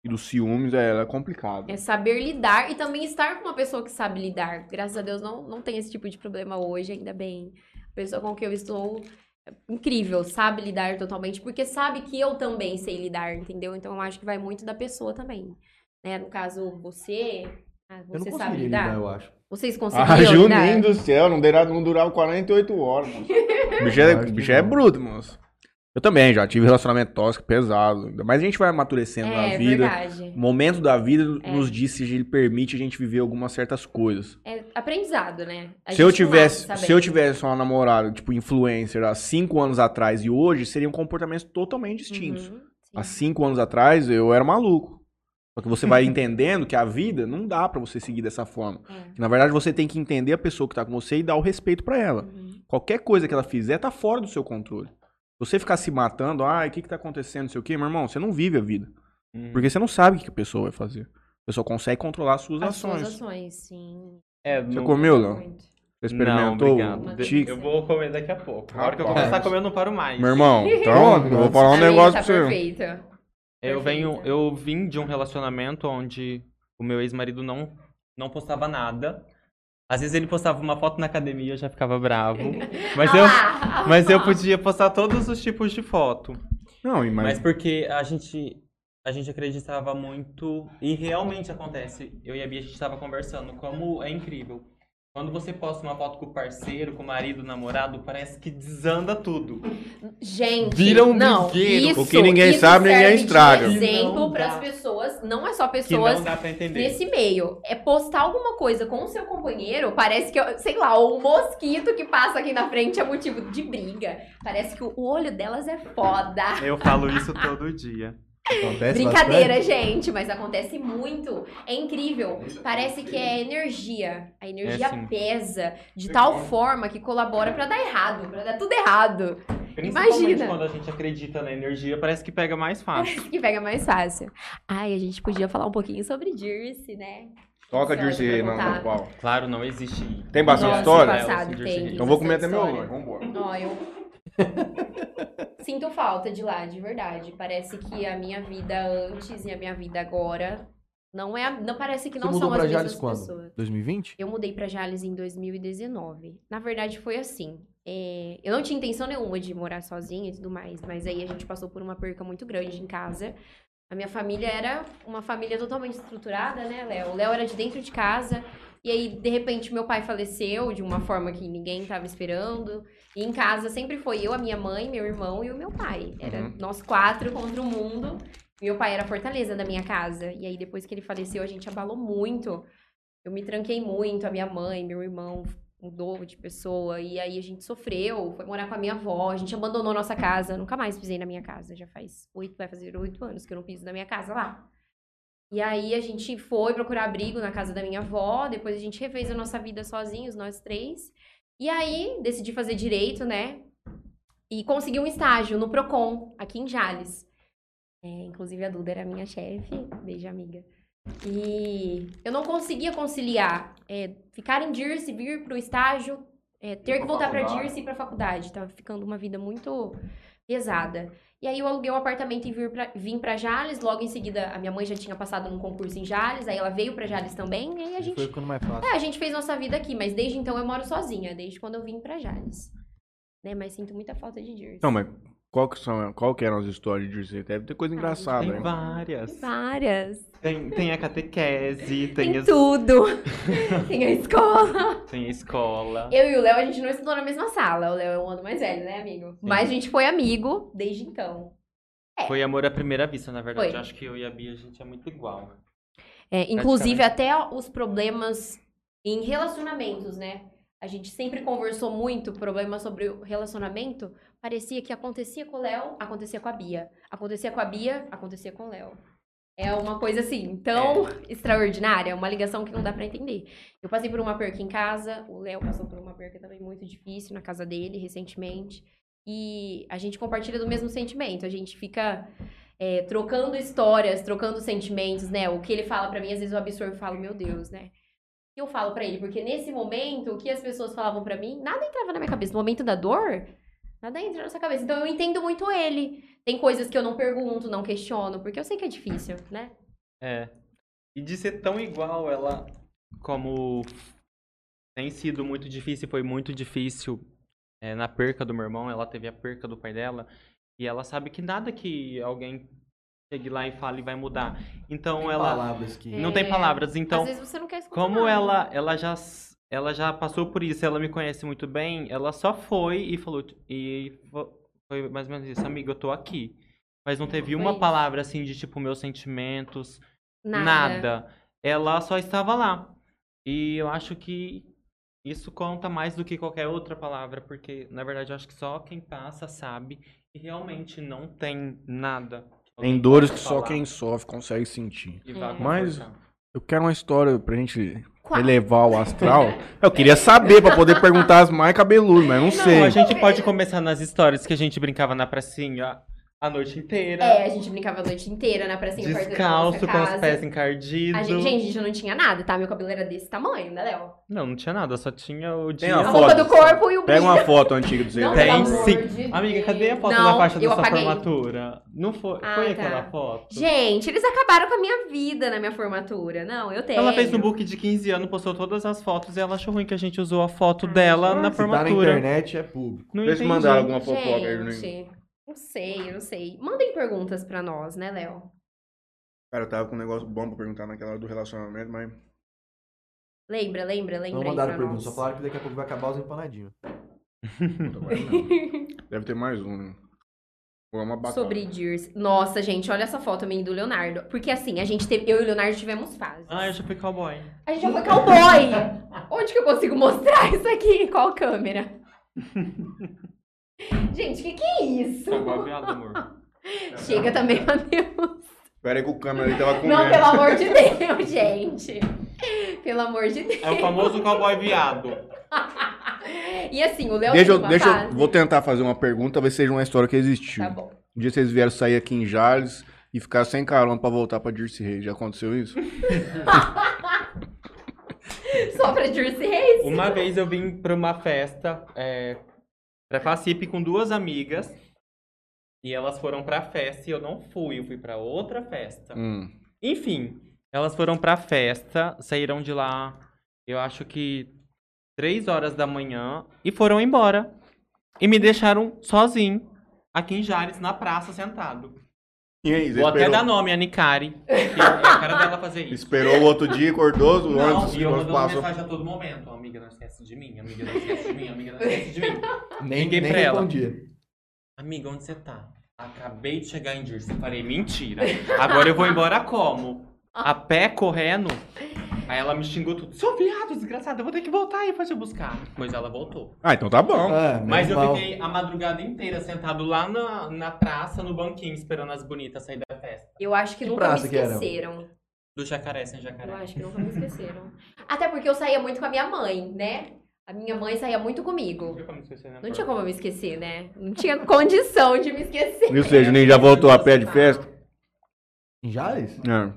e dos ciúmes é, ela é complicada. É saber lidar e também estar com uma pessoa que sabe lidar. Graças a Deus não, não tem esse tipo de problema hoje, ainda bem. A pessoa com quem eu estou é incrível, sabe lidar totalmente, porque sabe que eu também sei lidar, entendeu? Então eu acho que vai muito da pessoa também. Né? No caso, você. ah, Eu não você sabe lidar? lidar, eu acho. Vocês Ah, conseguiram lidar? Juninho do céu, não, durava, não durava 48 horas, moço. O bicho é, bicho é bruto, moço. Eu também já tive relacionamento tóxico pesado. Mas a gente vai amadurecendo É, na vida. verdade. O momento da vida É. nos diz se ele permite a gente viver algumas certas coisas. É aprendizado, né? A se eu tivesse, se eu tivesse uma namorada, tipo, influencer, há cinco anos atrás e hoje, seriam comportamentos totalmente distintos. Uhum. Há cinco anos atrás, eu era maluco. Só que você vai entendendo que a vida não dá pra você seguir dessa forma. É. Que, na verdade, você tem que entender a pessoa que tá com você e dar o respeito pra ela. Uhum. Qualquer coisa que ela fizer tá fora do seu controle. Você ficar se matando, ah, o que que tá acontecendo, não sei o quê, meu irmão, você não vive a vida. Hum. Porque você não sabe o que a pessoa vai fazer. A pessoa consegue controlar as suas As ações. suas ações, sim. É, Você não- comeu, Léo? Você experimentou? Não, obrigado. tique? Eu vou comer daqui a pouco. Na hora que eu começar a comer, eu não paro mais. Meu irmão, então, eu vou falar um minha negócio tá pra você. perfeita. Eu venho, eu vim de um relacionamento onde o meu ex-marido não não postava nada. Às vezes ele postava uma foto na academia, eu já ficava bravo. Mas Ah eu, mas eu podia postar todos os tipos de foto. Não, e Mas mas, porque a gente a gente acreditava muito e realmente acontece. Eu e a Bia a gente estava conversando como é incrível. Quando você posta uma foto com o parceiro, com o marido, namorado, parece que desanda tudo. Gente, Vira um não, isso, O que ninguém isso sabe, ninguém serve de estraga. exemplo Não para as pessoas, não é só Que pessoas não dá pra entender. nesse meio. É postar alguma coisa com o seu companheiro, parece que, sei lá, o mosquito que passa aqui na frente é motivo de briga. Parece que o olho delas é foda. Eu falo isso todo dia. Acontece Brincadeira, bastante? gente, mas acontece muito. É incrível. Parece que é energia. A energia É, pesa de tal forma que colabora pra dar errado, pra dar tudo errado. Principalmente Imagina. quando a gente acredita na energia, parece que pega mais fácil. Que pega mais fácil. Ai, a gente podia falar um pouquinho sobre Dirce, né? toca Dirce qual? Claro, não existe. Tem bastante Nossa, história? passado Dirce tem. Então vou comer até meu lanche, vambora. Ó, eu sinto falta de lá, de verdade. Parece que a minha vida antes e a minha vida agora não é, a- não parece que Você não mudou são as pra mesmas Jales quando? pessoas. 2020? Eu mudei pra Jales em 2019. Na verdade, foi assim. é, eu não tinha intenção nenhuma de morar sozinha e tudo mais, mas aí a gente passou por uma perca muito grande em casa. A minha família era uma família totalmente estruturada, né, Léo? O Léo era de dentro de casa E aí, de repente, meu pai faleceu de uma forma que ninguém estava esperando. E em casa sempre foi eu, a minha mãe, meu irmão e o meu pai. Era Uhum. nós quatro contra o mundo. Meu pai era a fortaleza da minha casa. E aí, depois que ele faleceu, a gente abalou muito. Eu me tranquei muito, a minha mãe, meu irmão mudou de pessoa. E aí a gente sofreu, foi morar com a minha avó, a gente abandonou nossa casa. Eu nunca mais pisei na minha casa. Já faz oito, vai fazer oito anos que eu não piso na minha casa lá. E aí a gente foi procurar abrigo na casa da minha avó, depois a gente refez a nossa vida sozinhos, nós três. E aí decidi fazer direito, né? E consegui um estágio no Procon, aqui em Jales. É, inclusive a Duda era minha chefe, beijo amiga. E eu não conseguia conciliar é, ficar em Dirce, vir pro estágio, é, ter que voltar faculdade. Dirce e ir pra faculdade. Tava ficando uma vida muito pesada. E aí eu aluguei um apartamento e vir pra, vim pra Jales. Logo em seguida, a minha mãe já tinha passado num concurso em Jales, aí ela veio pra Jales também. E aí a gente Foi ficando mais fácil. é, a gente fez nossa vida aqui, mas desde então eu moro sozinha, desde quando eu vim pra Jales. Né, mas sinto muita falta de Jersey. Não, mas qual que, são, qual que eram as histórias de Jersey? Deve ter coisa Ah, engraçada, Tem hein? várias. Várias. Tem, tem a catequese, tem, Tem as- tudo. tem a escola. tem a escola. Eu e o Léo, a gente não estudou na mesma sala. O Léo é um ano mais velho, né, amigo? Mas a gente foi amigo desde então. Foi amor à primeira vista, na verdade. Foi. Eu acho que eu e a Bia, a gente é muito igual. É, inclusive, até os problemas em relacionamentos, né? A gente sempre conversou muito problema sobre o relacionamento. Parecia que acontecia com o Léo, acontecia com a Bia. Acontecia com a Bia, acontecia com o Léo. É uma coisa assim, tão extraordinária, uma ligação que não dá pra entender. Eu passei por uma perca em casa, o Léo passou por uma perca também muito difícil na casa dele recentemente. E a gente compartilha do mesmo sentimento. A gente fica é, trocando histórias, trocando sentimentos, né? O que ele fala pra mim, às vezes eu absorvo e falo, meu Deus, né? Eu falo pra ele, porque nesse momento, o que as pessoas falavam pra mim, nada entrava na minha cabeça. No momento da dor, nada entra na nossa cabeça. Então eu entendo muito ele. Tem coisas que eu não pergunto, não questiono, porque eu sei que é difícil, né? É. E de ser tão igual, ela. Como tem sido muito difícil, foi muito difícil é, na perca do meu irmão, ela teve a perca do pai dela. E ela sabe que nada que alguém chegue lá e fale vai mudar. Então Tem ela. palavras que... Não tem É, palavras. Então, Às vezes você não quer escutar. como nada. ela, ela já. Ela já passou por isso, ela me conhece muito bem, ela só foi e falou. E fo- foi mais ou menos isso, amiga, eu tô aqui. Mas não teve Foi uma isso. palavra assim de tipo meus sentimentos, Nada. Nada. Ela só estava lá. E eu acho que isso conta mais do que qualquer outra palavra, porque na verdade eu acho que só quem passa sabe e realmente não tem nada. Alguém dores que só quem sofre consegue sentir. Mas-. Eu quero uma história pra gente Qual? elevar o astral. Eu queria saber pra poder perguntar as mais cabeludas, mas não sei. Não, a gente pode começar nas histórias que a gente brincava na pracinha a noite inteira. É, a gente brincava a noite inteira na pracinha perto da descalço, nossa com os pés A encardidos. gente, gente, a gente não tinha nada, tá? Meu cabelo era desse tamanho, né, Léo? Não, não tinha nada, só tinha o Tem dia. uma A foto. roupa do corpo e o Pega brilho. uma foto antiga do Não, Zé. Tem pelo amor sim. de Amiga, cadê a foto Não, da faixa eu da sua apaguei. formatura? Não foi, Ah, foi tá. aquela foto? Gente, eles acabaram com a minha vida na minha formatura. Não, eu tenho. Ela fez um book de 15 anos, postou todas as fotos e ela achou ruim que a gente usou a foto Ai, dela na Se tá na formatura. internet, é público. Não Vê se entendi. mandaram alguma fofoca aí. né? Gente, não sei, eu não sei. Mandem perguntas pra nós, né, Léo? Cara, eu tava com um negócio bom pra perguntar naquela hora do relacionamento, mas. Lembra, lembra, lembra Não aí mandaram pra pergunta, nós. só falaram que daqui a pouco vai acabar os empanadinhos. Puta, agora não. Deve ter mais um, né? Ou é uma batata. Sobre Dears. Nossa, gente, olha essa foto minha e do Leonardo. Porque assim, a gente teve. Eu e o Leonardo tivemos fases. Ah, eu já fui cowboy. A gente já foi cowboy! Onde que eu consigo mostrar isso aqui? Qual câmera? Gente, o que, que é isso? Cowboy viado, amor. Chega também, meu Deus. Pera aí que o câmera ali tava comendo. Não, pelo amor de Deus, gente. Pelo amor de Deus. É o famoso cowboy viado. E assim, o Léo Deixa eu, deixa eu, vou tentar fazer uma pergunta, talvez seja uma história que existiu. Tá bom. Um dia vocês vieram sair aqui em Jales e ficar sem carona pra voltar pra Jersey Reis. Já aconteceu isso? Só pra Jersey Reis? Uma vez eu vim pra uma festa, é, pra Facip com duas amigas. E elas foram pra festa e eu não fui, eu fui pra outra festa. Hum. Enfim, elas foram pra festa, saíram de lá, eu acho que três horas da manhã e foram embora. E me deixaram sozinho, aqui em Jales, na praça, sentado. E aí, Vou até esperou, dar nome, a Nicari. que É a cara dela fazer isso. esperou o outro dia, acordou, o ônibus e eu mandando passou. mensagem a todo momento. Amiga, não esquece de mim, amiga, não esquece de mim, amiga, não esquece de mim. Nem, Liguei nem pra ela. respondia. Amiga, onde você tá? Acabei de chegar em Jersey. Falei, mentira. Agora eu vou embora como? A pé, correndo? Aí ela me xingou tudo. Seu viado, desgraçado, eu vou ter que voltar aí pra te buscar. Mas ela voltou. Ah, então tá bom. Ah, Mas eu normal. fiquei a madrugada inteira sentado lá na, na praça, no banquinho, esperando as bonitas sair da festa. Eu acho que, Que nunca me praça que era? esqueceram. Do jacaré sem jacaré. Eu acho que nunca me esqueceram. Até porque eu saía muito com a minha mãe, né? A minha mãe saía muito comigo. tinha como esquecer, né, Não tinha como eu me esquecer, né? Não tinha condição de me esquecer. E o seu Juninho já voltou a pé de festa? Em Jales? É,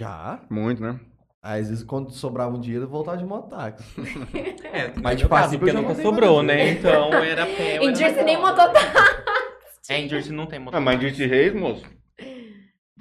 Já. muito, né? Às vezes, quando sobrava um dinheiro, eu voltava de mototáxi. É, Mas mas de de passivo passivo porque nunca sobrou, né? Então era pé. Em era Jersey nem mototáxi. É, em Jersey não tem Ah, mototáxi. mas disse Reis, moço.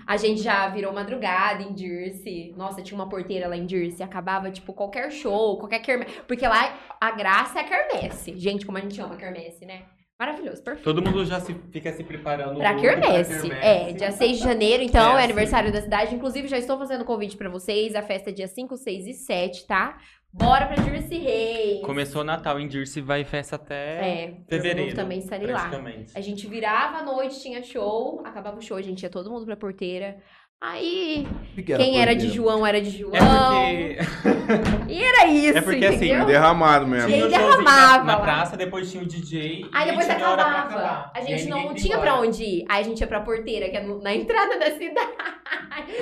A gente já virou madrugada em Jersey. Nossa, tinha uma porteira lá em Jersey. Acabava, tipo, qualquer show, qualquer quermesse. Porque lá a graça é a quermesse. Gente, como a gente ama quermesse, né? Maravilhoso, perfeito. Todo mundo já se, fica se preparando. Pra quermesse. É, dia 6 de janeiro, então, É, é, sim. aniversário da cidade. Inclusive, já estou fazendo convite pra vocês. A festa é dia 5, 6 e 7, tá? Bora pra Jersey Reis. Começou o Natal em Jersey, vai festa até É, fevereiro. também estarei lá. A gente virava à noite, tinha show, acabava o show, a gente ia todo mundo pra porteira. Aí, que que quem era de? João era de João. É porque. E era isso, É porque, assim, entendeu? Derramado mesmo. E tinha derramava na, na lá. praça, depois tinha o DJ. Aí depois acabava. A gente não tinha ia pra embora. onde ir. Aí a gente ia pra porteira, que é na entrada da cidade.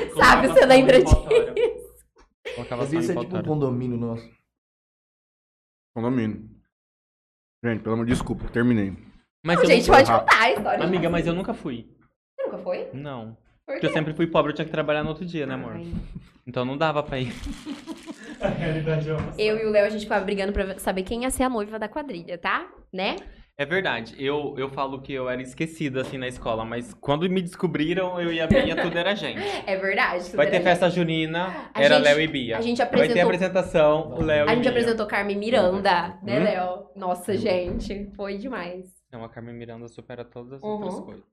Colocava Sabe, você lembra disso? Colocava vezes em é tipo um condomínio nosso. Condomínio. Gente, pelo amor de desculpa, terminei. Mas eu gente, pode contar a história. Amiga, mas eu nunca fui. Você nunca foi? Não. Por Porque eu sempre fui pobre, eu tinha que trabalhar no outro dia, né, amor? Ai. Então não dava pra ir. A realidade é uma Eu e o Léo, a gente ficava brigando pra saber quem ia ser a noiva da quadrilha, tá? Né? É verdade. Eu, eu falo que eu era esquecida, assim, na escola. Mas quando me descobriram, eu ia Bia, tudo era gente. É verdade. tudo Vai era ter festa junina, A era gente- Léo e Bia. A gente Vai ter apresentou apresentação, o Léo A e gente Bia. apresentou Carmen Miranda, né, Hum? Léo? Nossa, gente, foi demais. Não, a Carmen Miranda supera todas as Uhum. outras coisas.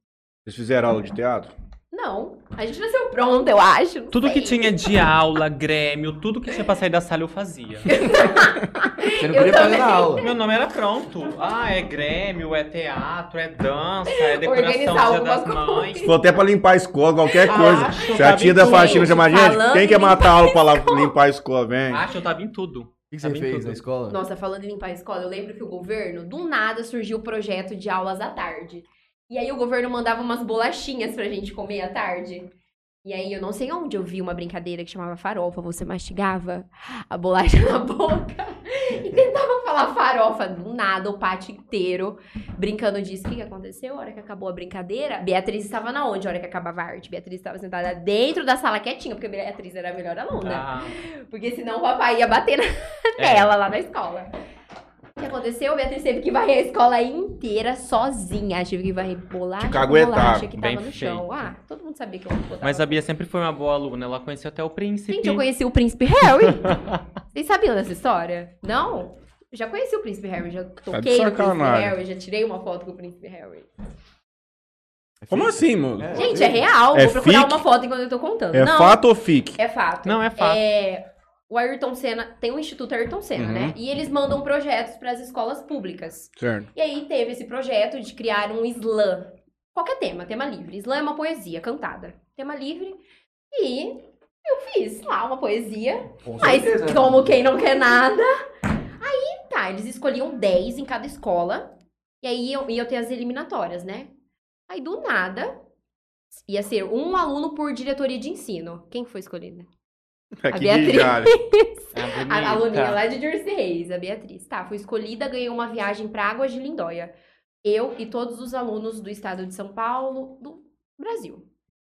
Vocês fizeram aula de teatro? Não, a gente nasceu pronta, eu acho. Tudo que sei. tinha de aula, grêmio, tudo que tinha pra sair da sala eu fazia. Você não Eu queria fazer aula. Meu nome era pronto. Ah, é grêmio, é teatro, é dança, é decoração Organizar Dia das. Mães. For até pra limpar a escola, qualquer Ah, coisa. acho, Se a tá tia da faxina gente, chamar, gente, quem em quer matar a aula pra lá limpar a escola? Vem. Acho, eu tava em tudo. O que que você bem fez tudo. na escola? Nossa, falando em limpar a escola, eu lembro que o governo, do nada, surgiu o projeto de aulas à tarde. E aí o governo mandava umas bolachinhas pra gente comer à tarde. E aí eu não sei onde eu vi uma brincadeira que chamava farofa. Você mastigava a bolacha na boca e tentava falar farofa. Do nada, o pátio inteiro brincando disso. O que, que aconteceu? A hora que acabou a brincadeira, Beatriz estava na onde? A hora que acabava a arte? Beatriz estava sentada dentro da sala quietinha, porque Beatriz era a melhor aluna. Ah, Porque senão o papai ia bater na é. nela lá na escola. O que aconteceu? Beatriz teve que varrer a escola inteira sozinha. Tive que varrer bolacha, com caguetar. bolacha que tava Bem no chão. feito. Ah, todo mundo sabia que eu botava. Mas a Bia sempre foi uma boa aluna. Ela conheceu até o príncipe. Gente, eu conheci o príncipe Harry. Vocês sabiam dessa história? Não? Eu já conheci o príncipe Harry, já Tá toquei no príncipe sacanagem. Harry, já tirei uma foto com o príncipe Harry. Como assim, mano? É. Gente, é real. É Vou procurar fic? uma foto enquanto eu tô contando. É Não, fato ou fic? É fato. Não, é fato. É, o Ayrton Senna tem o Instituto Ayrton Senna, Uhum. né? E eles mandam projetos para as escolas públicas. Certo. E aí teve esse projeto de criar um slam. Qualquer tema, tema livre. Slam é uma poesia cantada. Tema livre. E eu fiz lá uma poesia. Com Mas certeza. como quem não quer nada. Aí tá, eles escolhiam 10 em cada escola. E aí iam, iam ter as eliminatórias, né? Aí do nada ia ser um aluno por diretoria de ensino. Quem foi Aqui Beatriz. A A aluninha lá de Jersey Reis, a Beatriz. Tá, fui escolhida, ganhei uma viagem para Águas de Lindóia. Eu e todos os alunos do estado de São Paulo, do Brasil.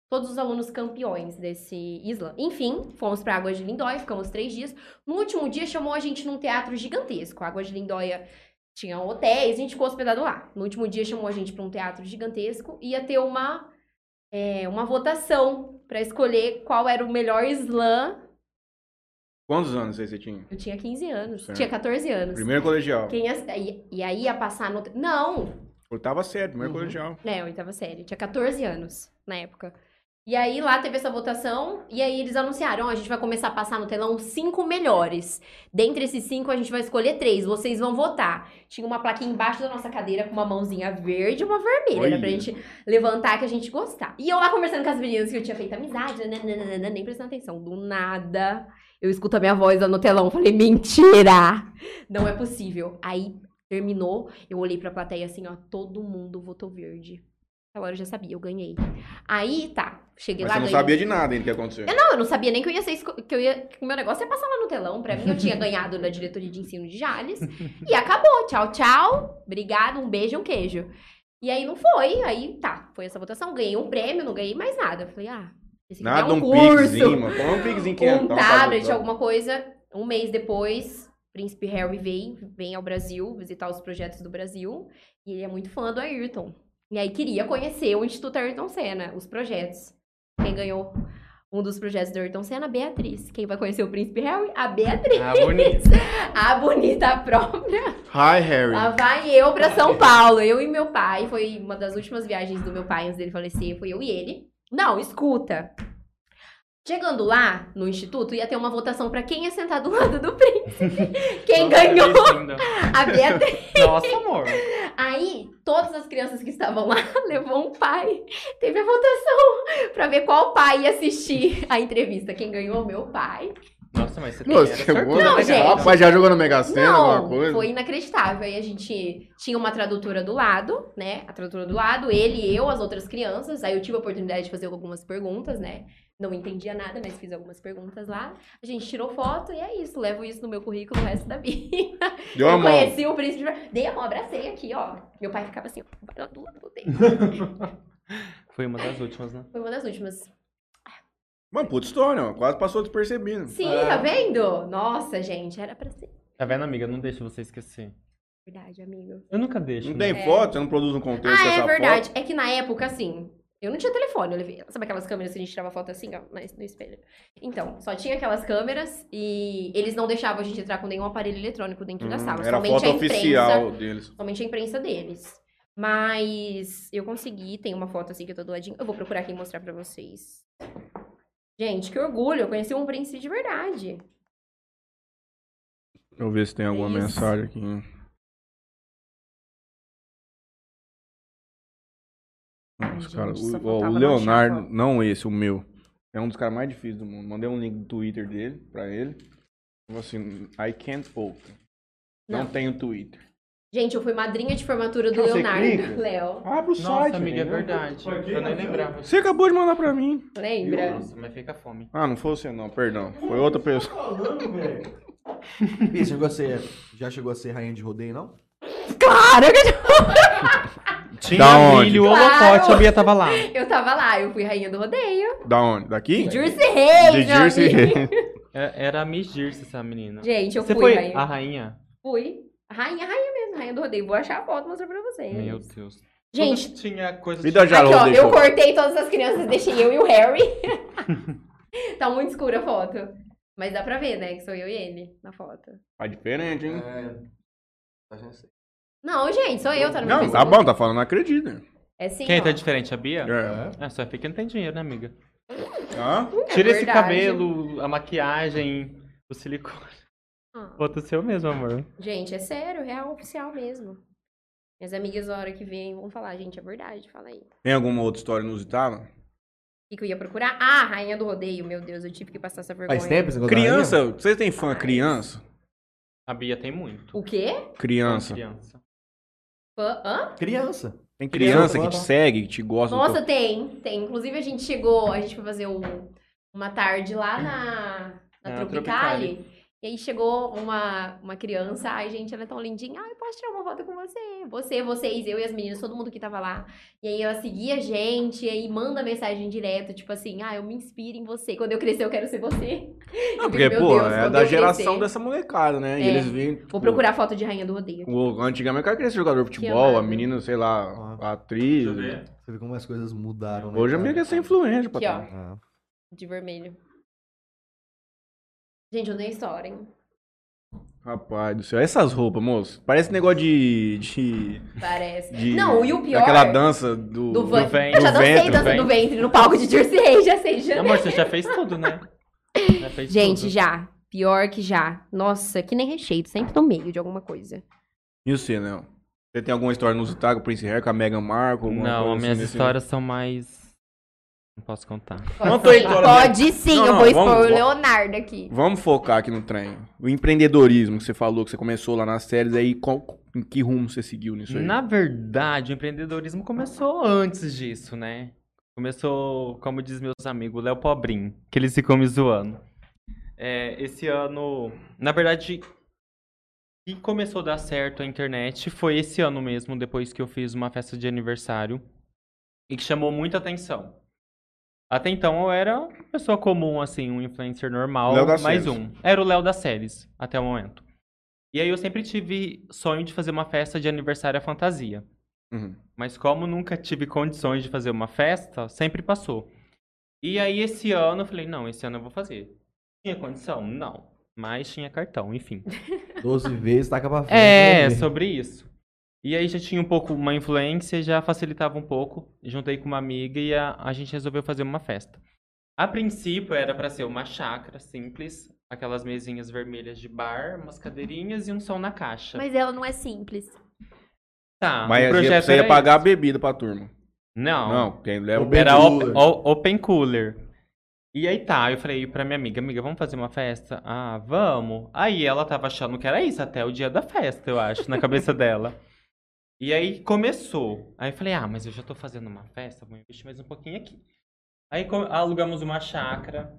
Todos os alunos campeões desse slam. Enfim, fomos para Águas de Lindóia, ficamos três dias. No último dia, chamou a gente num teatro gigantesco. Águas de Lindóia tinha hotéis, a gente ficou hospedado lá. No último dia, chamou a gente para um teatro gigantesco. Ia ter uma, é, uma votação para escolher qual era o melhor slam Quantos anos aí você tinha? eu tinha 15 anos. Certo. Tinha 14 anos. Primeiro colegial. Quem ia- e, e aí ia passar no. Não! Oitava série, primeiro Uhum. colegial. É, oitava série. Tinha 14 anos na época. E aí lá teve essa votação, e aí eles anunciaram, ó, a gente vai começar a passar no telão os cinco melhores. Dentre esses cinco, a gente vai escolher três, vocês vão votar. Tinha uma plaquinha embaixo da nossa cadeira com uma mãozinha verde e uma vermelha, era pra gente levantar que a gente gostar. E eu lá conversando com as meninas que eu tinha feito amizade, nananana, nem prestando atenção, do nada. Eu escuto a minha voz lá no telão, falei, mentira! Não é possível. Aí terminou, eu olhei pra plateia assim, ó, todo mundo votou verde. Agora eu já sabia, eu ganhei. Aí, tá, cheguei Mas lá, você não ganhei. sabia de nada ainda que ia acontecer. Não, eu não sabia nem que eu ia ser que eu ia que o meu negócio ia passar lá no telão. Pra mim, eu tinha ganhado na diretoria de ensino de Jales. e acabou. Tchau, tchau. Obrigado, um beijo e um queijo. E aí não foi. Aí tá, foi essa votação. Ganhei um prêmio, não ganhei mais nada. Eu falei, ah, Nada, um um curso. Põe um pixzinho que um tablet, alguma coisa. Um mês depois, Príncipe Harry vem, vem ao Brasil visitar os projetos do Brasil. E ele é muito fã do Ayrton. E aí queria conhecer o Instituto Ayrton Senna, os projetos. Quem ganhou um dos projetos do Ayrton Senna? A Beatriz. Quem vai conhecer o Príncipe Harry? A Beatriz. Ah, bonito. A bonita própria. Hi, Harry. Lá vai eu pra São Paulo. Eu e meu pai. Foi uma das últimas viagens do meu pai antes dele falecer. Foi eu e ele. Não, escuta. Chegando lá no instituto, ia ter uma votação pra quem ia sentar do lado do príncipe. Quem Nossa, ganhou? linda. A Beatriz. Nossa, amor. Aí, todas as crianças que estavam lá levou um pai. Teve a votação pra ver qual pai ia assistir a entrevista. Quem ganhou? Meu pai. Nossa, mas você tem Nossa, chegou. Não, né, gente. Rapaz, já jogou na Mega Sena, alguma coisa? foi inacreditável. Aí a gente tinha uma tradutora do lado, né? A tradutora do lado, ele e eu, as outras crianças. Aí eu tive a oportunidade de fazer algumas perguntas, né? Não entendia nada, mas fiz algumas perguntas lá. A gente tirou foto e é isso. Levo isso no meu currículo o resto da vida. Deu a eu mão. conheci o príncipe. de- Dei a mão, abracei aqui, ó. Meu pai ficava assim, ó. do lado do dedo. Foi uma das últimas, né? Foi uma das últimas. Mano, puta história, ó. Quase passou despercebido. Sim, É. tá vendo? Nossa, gente, era pra ser. Tá vendo, amiga? Não deixa você esquecer. Verdade, amigo. Eu nunca deixo. Não né? tem É. foto? Você não produz um contexto Ah, dessa é verdade. foto? É que na época, assim, eu não tinha telefone. Eu levei, sabe aquelas câmeras que a gente tirava foto assim, ó, mas no espelho? Então, só tinha aquelas câmeras e eles não deixavam a gente entrar com nenhum aparelho eletrônico dentro da Hum, sala. Era a somente foto a imprensa. oficial deles. Somente a imprensa deles. Mas eu consegui, tem uma foto assim que eu tô do ladinho. Eu vou procurar aqui e mostrar pra vocês. Gente, que orgulho, eu conheci um príncipe de verdade. Deixa eu ver se tem alguma Isso. mensagem aqui. Ai, gente, só o, ó, o Leonardo, não esse, o meu. É um dos caras mais difíceis do mundo. Mandei um link do Twitter dele pra ele. Falou assim, I can't open. Não, Não. tenho Twitter. Gente, eu fui madrinha de formatura do você Leonardo. clica? Léo. Abre o Nossa, site. amiga, é verdade. Eu nem lembrava. Você acabou de mandar pra mim. Lembra? Nossa, mas fica fome. Ah, não foi você não, perdão. Foi outra pessoa. falando, velho? Bia, chegou a ser, já chegou a ser rainha de rodeio, não? Claro que Tinha Da onde? milho, Claro. holofote, a Bia tava lá. eu tava lá, eu fui rainha do rodeio. Da onde? Daqui? De Jersey Reis, De meu Jersey amigo. É- Era a Miss Dirce, essa menina. Gente, eu Você fui foi rainha. a rainha? Fui. Rainha, rainha mesmo, rainha do rodeio. Vou achar a foto e mostrar pra vocês. Meu Deus. Gente, Quando tinha coisa de... já aqui ó, deixou. eu cortei todas as crianças, deixei eu e o Harry. tá muito escura a foto. Mas dá pra ver, né, que sou eu e ele na foto. Tá diferente, hein? É. Não, gente, sou eu, tá no meu Não, tá bom, tá falando, não acredita. É sim, Quem ó. tá diferente, a Bia? É. É, só porque não tem dinheiro, né, amiga? Hã? É Tira esse verdade. cabelo, a maquiagem, o silicone. Ah. O seu mesmo, amor. Gente, é sério, real oficial mesmo. Minhas amigas, a hora que vêm, vão falar, gente, é verdade, fala aí. Tem alguma outra história inusitada? O que, eu ia procurar? Ah, rainha do rodeio, meu Deus, eu tive que passar essa vergonha. Faz tempo da Criança, vocês têm fã Faz. criança? A Bia tem muito. O quê? Criança. Criança. Fã? Hã? Criança. Tem Criança, que te segue, que te gosta do Nossa, teu... tem, tem. Inclusive, a gente chegou, a gente foi fazer um- uma tarde lá na, na Na Tropicali. E aí chegou uma, uma criança, ai, gente, ela é tão lindinha. Ai, posso tirar uma foto com você? Você, vocês, eu e as meninas, todo mundo que tava lá. E aí ela seguia a gente, e aí manda mensagem direto, tipo assim, ah, eu me inspiro em você. Quando eu crescer, eu quero ser você. Não, Eu porque, pô, Deus, é da eu geração crescer. dessa molecada, né? E É. eles vêm. Vou tipo, procurar foto de rainha do rodeio. O, antigamente o cara queria ser jogador de futebol, a menina, sei lá, Ah. Deixa atriz. eu. Você vê como as coisas mudaram, né? Hoje a menina quer ser influente, Aqui, ó. patrão. Ah. De vermelho. Gente, eu dei história, hein? Rapaz do céu, essas roupas, moço. Parece negócio de. de, Parece. de- Não, e o pior. Daquela dança do. do, van... ventre. Eu já Do dancei ventre, dança do ventre no palco de Jersey já sei, já. Amor, você já fez tudo, né? Já fez Gente, tudo. já. Pior que já. Nossa, que nem recheio, sempre no meio de alguma coisa. E você, Léo? Você tem alguma história inusitada com o Prince Harry, com a Meghan Markle? alguma Não, coisa as minhas assim nesse- histórias são mais. Não posso contar. História pode sim, Não, eu não, vou expor vamos- o Leonardo aqui. Vamos focar aqui no trem. O empreendedorismo que você falou, que você começou lá nas séries, aí qual- em que rumo você seguiu nisso aí? Na verdade, o empreendedorismo começou antes disso, né? Começou, como diz meus amigos, o Léo Pobrinho, que eles ficam me zoando. É, esse ano, na verdade, que começou a dar certo a internet foi esse ano mesmo, depois que eu fiz uma festa de aniversário e que chamou muita atenção. Até então eu era uma pessoa comum, assim, um influencer normal, mais um. Era o Léo das séries, até o momento. E aí eu sempre tive sonho de fazer uma festa de aniversário à fantasia. Uhum. Mas como nunca tive condições de fazer uma festa, sempre passou. E aí esse ano eu falei, não, esse ano eu vou fazer. Tinha condição? Não. Mas tinha cartão, enfim. 12 vezes, taca pra frente. É, né? sobre isso. E aí já tinha um pouco uma influência, já facilitava um pouco. Juntei com uma amiga e a, a gente resolveu fazer uma festa. A princípio era pra ser uma chácara simples, aquelas mesinhas vermelhas de bar, umas cadeirinhas e um som na caixa. Mas ela não é simples. tá, Mas o projeto você ia pagar a esse. bebida pra turma. Não, Não, quem leva Open Era cooler. op- open cooler. E aí tá, eu falei pra minha amiga, amiga, vamos fazer uma festa? Ah, vamos. Aí ela tava achando que era isso, até o dia da festa, eu acho, na cabeça dela. E aí começou. Aí eu falei, ah, mas eu já tô fazendo uma festa, vou investir mais um pouquinho aqui. Aí alugamos uma chácara.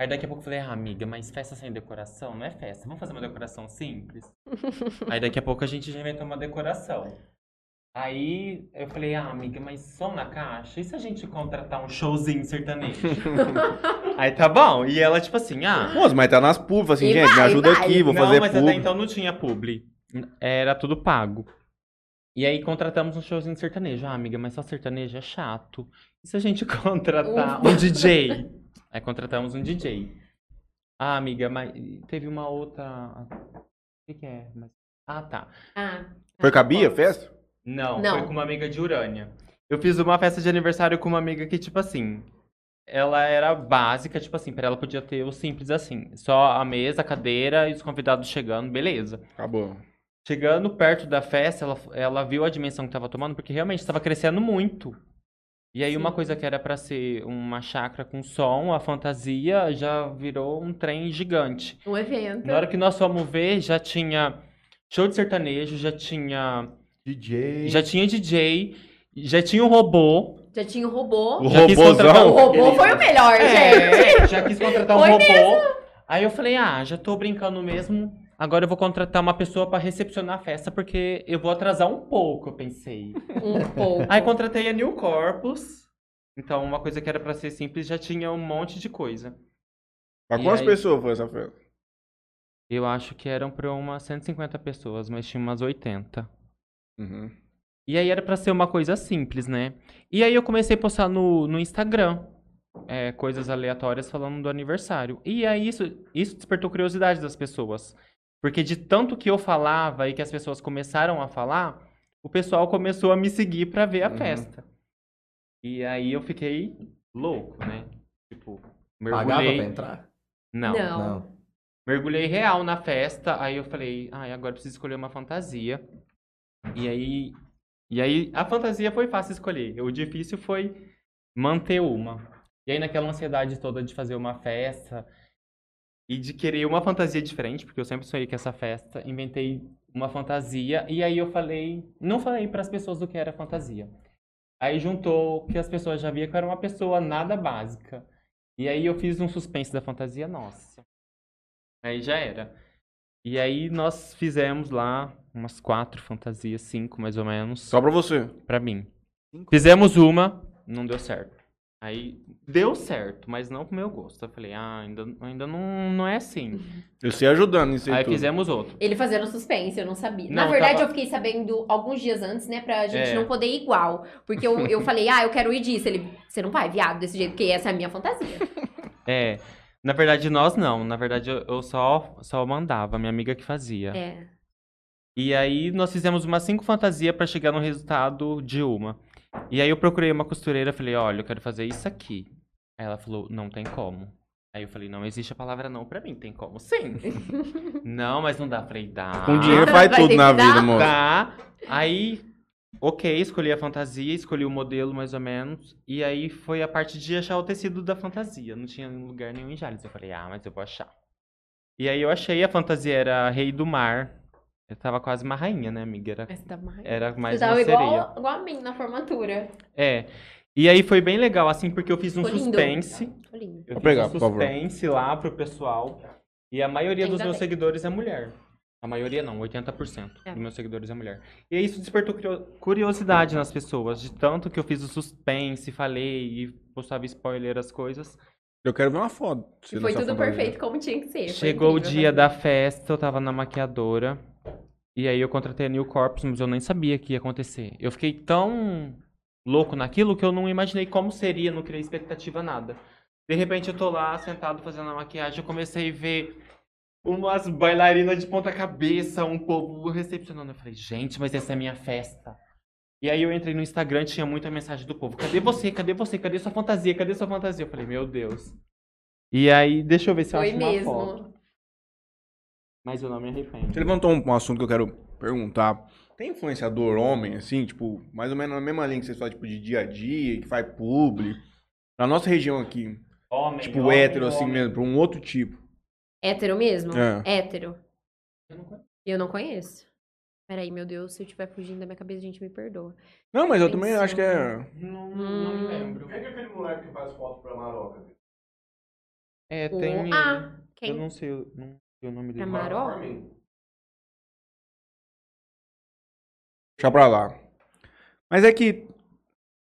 Aí daqui a pouco eu falei, ah, amiga, mas festa sem decoração não é festa. Vamos fazer uma decoração simples? aí daqui a pouco a gente já inventou uma decoração. Aí eu falei, ah, amiga, mas som na caixa? E se a gente contratar um showzinho sertanejo? aí tá bom. E ela, tipo assim, ah. Moço, mas tá nas públicas, assim, E gente, me vai, ajuda vai. aqui, vou não, fazer mas publi. até então não tinha publi. Era tudo pago. E aí contratamos um showzinho sertanejo. Ah, amiga, mas só sertanejo é chato. E se a gente contratar um DJ? Aí contratamos um DJ. Ah, amiga, mas teve uma outra. O que, que é? Mas- Ah, tá. Ah. Foi com a Bia, a festa? Não, Não. foi com uma amiga de Urânia. Eu fiz uma festa de aniversário com uma amiga que, tipo assim, ela era básica, tipo assim, pra ela podia ter o simples assim. Só a mesa, a cadeira e os convidados chegando, beleza. Acabou. Chegando perto da festa, ela, ela viu a dimensão que tava tomando, porque realmente estava crescendo muito. E aí uma Sim. coisa que era pra ser uma chácara com som, a fantasia, já virou um trem gigante. Um evento. Na hora que nós fomos ver, já tinha show de sertanejo, já tinha DJ. já tinha DJ, já tinha um robô. Já tinha o robô. O Já quis O contratar robôzão. robô foi o melhor, gente. É, já quis contratar um Foi robô. Aí eu falei, ah, já tô brincando mesmo. Agora eu vou contratar uma pessoa pra recepcionar a festa, porque eu vou atrasar um pouco, eu pensei. Um pouco. Aí contratei a New Corpus. Então, uma coisa que era pra ser simples já tinha um monte de coisa. Pra E quantas aí? pessoas foi essa festa? Eu acho que eram pra umas 150 pessoas, mas tinha umas 80. Uhum. E aí era pra ser uma coisa simples, né? E aí eu comecei a postar no, no Instagram é, coisas aleatórias falando do aniversário. E aí isso, isso despertou curiosidade das pessoas. Porque de tanto que eu falava e que as pessoas começaram a falar, o pessoal começou a me seguir pra ver a Uhum. festa. E aí eu fiquei louco, né? Tipo, Pagava mergulhei. pra entrar? Não. Não. Não. Mergulhei real na festa, aí eu falei, ai, agora eu preciso escolher uma fantasia. E aí, e aí a fantasia foi fácil escolher. O difícil foi manter uma. E aí naquela ansiedade toda de fazer uma festa e de querer uma fantasia diferente, porque eu sempre sonhei com essa festa, inventei uma fantasia e aí eu falei, não falei para as pessoas do que era fantasia. Aí juntou que as pessoas já viam que eu era uma pessoa nada básica. E aí eu fiz um suspense da fantasia, nossa. Aí já era. E aí nós fizemos lá umas quatro fantasias, cinco mais ou menos, Só pra você. pra mim. Fizemos uma, não deu certo. Aí deu certo, mas não pro meu gosto. Eu falei, ah, ainda, ainda não, não é assim. Eu sei ajudando nisso aí Aí tudo. fizemos outro. Ele fazendo suspense, eu não sabia. Na Não, verdade, tava- eu fiquei sabendo alguns dias antes, né? Pra gente É. não poder ir igual. Porque eu, eu falei, ah, eu quero ir disso. Ele, você não vai, viado, desse jeito, porque essa é a minha fantasia. É. Na verdade, nós não. Na verdade, eu- eu só, só mandava, minha amiga que fazia. É. E aí nós fizemos umas cinco fantasias pra chegar no resultado de uma. E aí eu procurei uma costureira, falei, olha, eu quero fazer isso aqui. Aí ela falou, não tem como. Aí eu falei, não existe a palavra não pra mim, tem como sim. não, mas não dá. Falei, dá. Com dinheiro faz Vai tudo na que dar? vida, moço. Tá. Aí, ok, escolhi a fantasia, escolhi o modelo mais ou menos. E aí foi a parte de achar o tecido da fantasia. Não tinha lugar nenhum em Jales. Eu falei, ah, mas eu vou achar. E aí eu achei, a fantasia era Rei do Mar. Eu tava quase uma rainha, né, amiga? Era, tá mais... era mais Você uma tava sereia. igual, igual a mim na formatura. É. E aí foi bem legal, assim, porque eu fiz um Ficou lindo. suspense. Lindo. Eu Vou fiz pegar, um por favor. suspense lá pro pessoal. E a maioria dos Ainda meus bem. seguidores é mulher. A maioria não, 80% É. dos meus seguidores é mulher. E aí isso despertou curio- curiosidade nas pessoas. De tanto que eu fiz o suspense, falei e postava spoiler as coisas. Eu quero ver uma foto. E foi tudo perfeito como tinha que ser. Foi Chegou o incrível dia fazer. da festa, eu tava na maquiadora. E aí eu contratei a New Corpus, mas eu nem sabia que ia acontecer. Eu fiquei tão louco naquilo que eu não imaginei como seria, não criei expectativa nada. De repente eu tô lá sentado fazendo a maquiagem, eu comecei a ver umas bailarinas de ponta cabeça, um povo recepcionando. Eu falei, gente, mas essa é a minha festa. E aí eu entrei no Instagram tinha muita mensagem do povo. Cadê você? Cadê você? Cadê sua fantasia? Cadê sua fantasia? Eu falei, meu Deus. E aí, deixa eu ver se eu Foi acho uma mesmo. foto. Mas eu não me arrependo. Você levantou um, um assunto que eu quero perguntar. Tem influenciador homem, assim, tipo, mais ou menos na mesma linha que vocês falam, tipo, de dia a dia, que faz publi. Na nossa região aqui, Homem, tipo, homem, hétero, assim homem. mesmo, pra um outro tipo. Hétero mesmo? É. Hétero. Eu não conheço. Peraí, meu Deus, se eu estiver fugindo da minha cabeça, a gente me perdoa. Não, mas eu também Pensando. acho que é. Não, não me Hum. lembro. Quem é aquele moleque que faz foto pra Maroca? É, O- tem. Ah, Eu quem? não sei, o- não sei o nome dele. É Maró? Armin. Deixa pra lá. Mas é que.